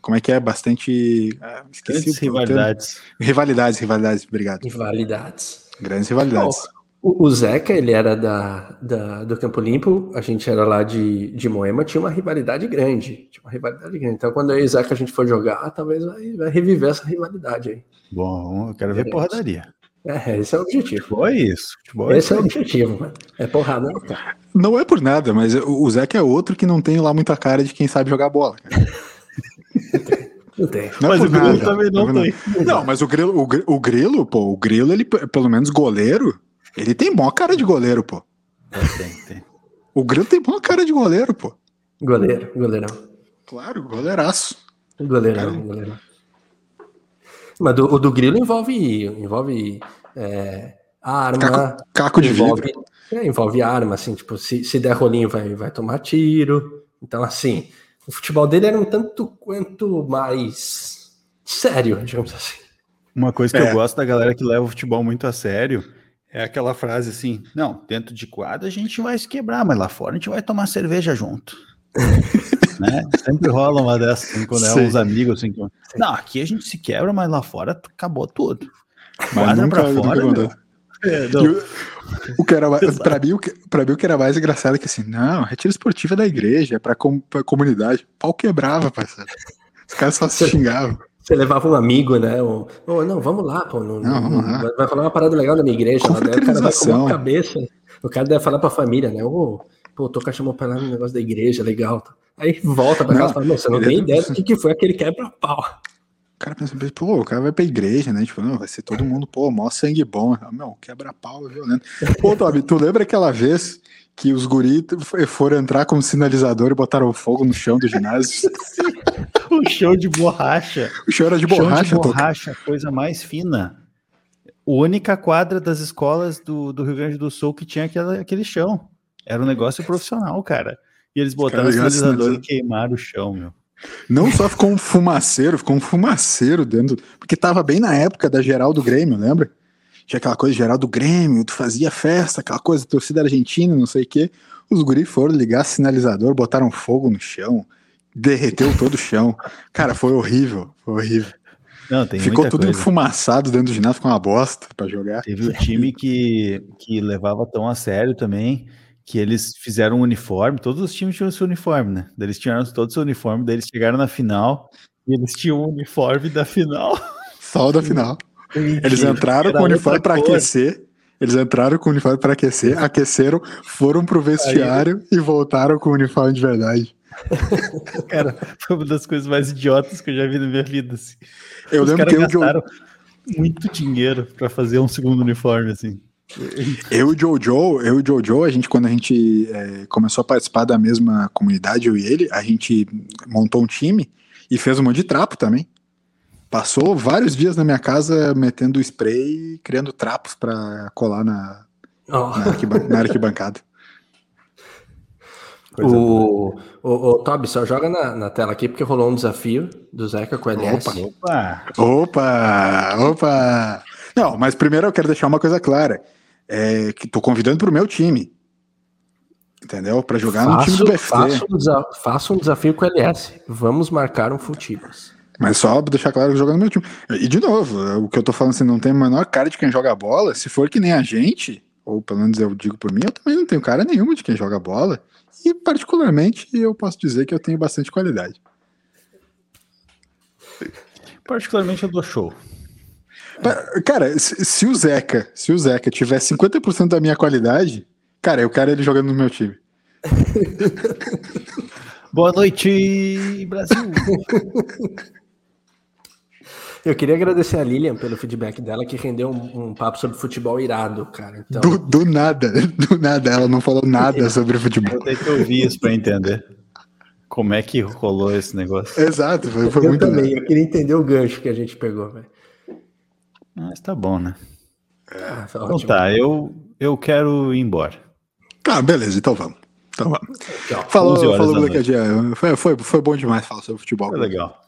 como é que é? Bastante. Ah, esqueci rivalidades. Rivalidades, rivalidades, obrigado. Rivalidades. Grandes rivalidades. Oh. O, Zeca, ele era da, da, do Campo Limpo, a gente era lá de, de Moema, tinha uma rivalidade grande. Tinha uma rivalidade grande. Então, quando eu e o Zeca a gente for jogar, talvez vai, vai reviver essa rivalidade aí. Bom, eu quero ver porradaria. É, esse é o objetivo. Futebol é isso. Futebol é esse é, é o objetivo, mano. É porrada, não, cara. Não é por nada, mas o Zeca é outro que não tem lá muita cara de quem sabe jogar bola. Não tem. Não é mas o Grilo também não, não tem. Não, mas o Grilo, o, o Grilo, pô, o Grilo, ele, pelo menos goleiro, ele tem mó cara de goleiro, pô. É, tem, tem. O Grilo tem mó cara de goleiro, pô. Goleiro, goleirão. Claro, goleiraço. Goleirão, cara... goleirão. Mas do, o do Grilo envolve, envolve é, arma. Caco, caco de envolve, vidro. É, envolve arma, assim, tipo, se, se der rolinho vai, vai tomar tiro. Então, assim, o futebol dele era um tanto quanto mais sério, digamos assim. Uma coisa que é. eu gosto da galera que leva o futebol muito a sério é aquela frase assim: não, dentro de quadra a gente vai se quebrar, mas lá fora a gente vai tomar cerveja junto. né? Sempre rola uma dessas, assim, quando é uns amigos assim. Que... Não, aqui a gente se quebra, mas lá fora acabou tudo. Quadra pra fora. É, o, o que era para mim, para mim o que era mais engraçado é que assim, não, retiro esportivo é da igreja, é para com, a comunidade. Pau quebrava, parceiro. Os caras só se xingavam. Você levava um amigo, né? Ou, oh, não, vamos lá, pô. Não, não, vamos lá. Vai falar uma parada legal na minha igreja. Lá, né? O cara vai com a cabeça. O cara deve falar pra família, né? Ô, oh, pô, tô chamou pra lá no negócio da igreja, legal. Aí volta pra casa e fala, não, você não tem ideia do que, que foi aquele quebra-pau. O cara pensa, pô, o cara vai pra igreja, né? Tipo, não, vai ser todo mundo, pô, mó sangue bom. Meu, quebra-pau é violento. Pô, Tobi, tu lembra aquela vez que os guris foram entrar como sinalizador e botaram fogo no chão do ginásio. o chão de borracha. O chão era de borracha. Chão de borracha, coisa mais fina. A única quadra das escolas do, do Rio Grande do Sul que tinha aquela, aquele chão. Era um negócio profissional, cara. E eles botaram o sinalizador e queimaram o chão, meu. Não só ficou um fumaceiro, ficou um fumaceiro dentro. Porque tava bem na época da geral do Grêmio, lembra? Tinha aquela coisa geral do Grêmio, tu fazia festa, aquela coisa, torcida argentina, não sei o quê. Os guris foram ligar sinalizador, botaram fogo no chão, derreteu todo o chão. Cara, foi horrível, foi horrível. Não, Ficou tudo coisa. enfumaçado dentro do ginásio, com uma bosta para jogar. Teve o time que, que levava tão a sério também, que eles fizeram um uniforme, todos os times tinham seu uniforme, né? Daí eles tiraram todos o seu uniforme, daí eles chegaram na final e eles tinham o uniforme da final. Só o da final. Eles entraram com o uniforme para aquecer. Eles entraram com o uniforme para aquecer, aqueceram, foram pro vestiário Aí... e voltaram com o uniforme de verdade. Cara, foi uma das coisas mais idiotas que eu já vi na minha vida. Assim. Eu Os lembro que eu gastaram muito dinheiro para fazer um segundo uniforme, assim. Eu e o Jojo, eu e Jojo, a gente, quando a gente é, começou a participar da mesma comunidade, eu e ele, a gente montou um time e fez um monte de trapo também. Passou vários dias na minha casa metendo spray e criando trapos para colar na, oh. na, arquiban na arquibancada. O, o, o Toby, só joga na, na, tela aqui porque rolou um desafio do Zeca com o LS. Opa! Opa! Opa! Não, mas primeiro eu quero deixar uma coisa clara. É que tô convidando pro meu time. Entendeu? Para jogar faço, no time do BFT. Faça um, faço um desafio com o LS. Vamos marcar um Futibas. Mas só deixar claro que joga no meu time. E de novo, o que eu tô falando assim, não tem a menor cara de quem joga bola. Se for que nem a gente, ou pelo menos eu digo por mim, eu também não tenho cara nenhuma de quem joga bola. E particularmente eu posso dizer que eu tenho bastante qualidade. Particularmente eu dou show. Cara, se, se, o Zeca, se o Zeca tiver 50% da minha qualidade, cara, eu quero ele jogando no meu time. Boa noite, Brasil. Eu queria agradecer a Lilian pelo feedback dela, que rendeu um, um papo sobre futebol irado, cara. Então... Do, do, nada, do nada, ela não falou nada sobre futebol. Eu tenho que ouvir isso para entender. Como é que rolou esse negócio? Exato, foi, foi eu muito também, eu queria entender o gancho que a gente pegou, velho. Mas tá bom, né? Ah, tá então tá, eu, eu quero ir embora. Tá, beleza, então vamos. Então vamos. Falou, falou, Foi, foi, foi bom demais falar sobre futebol. Foi legal.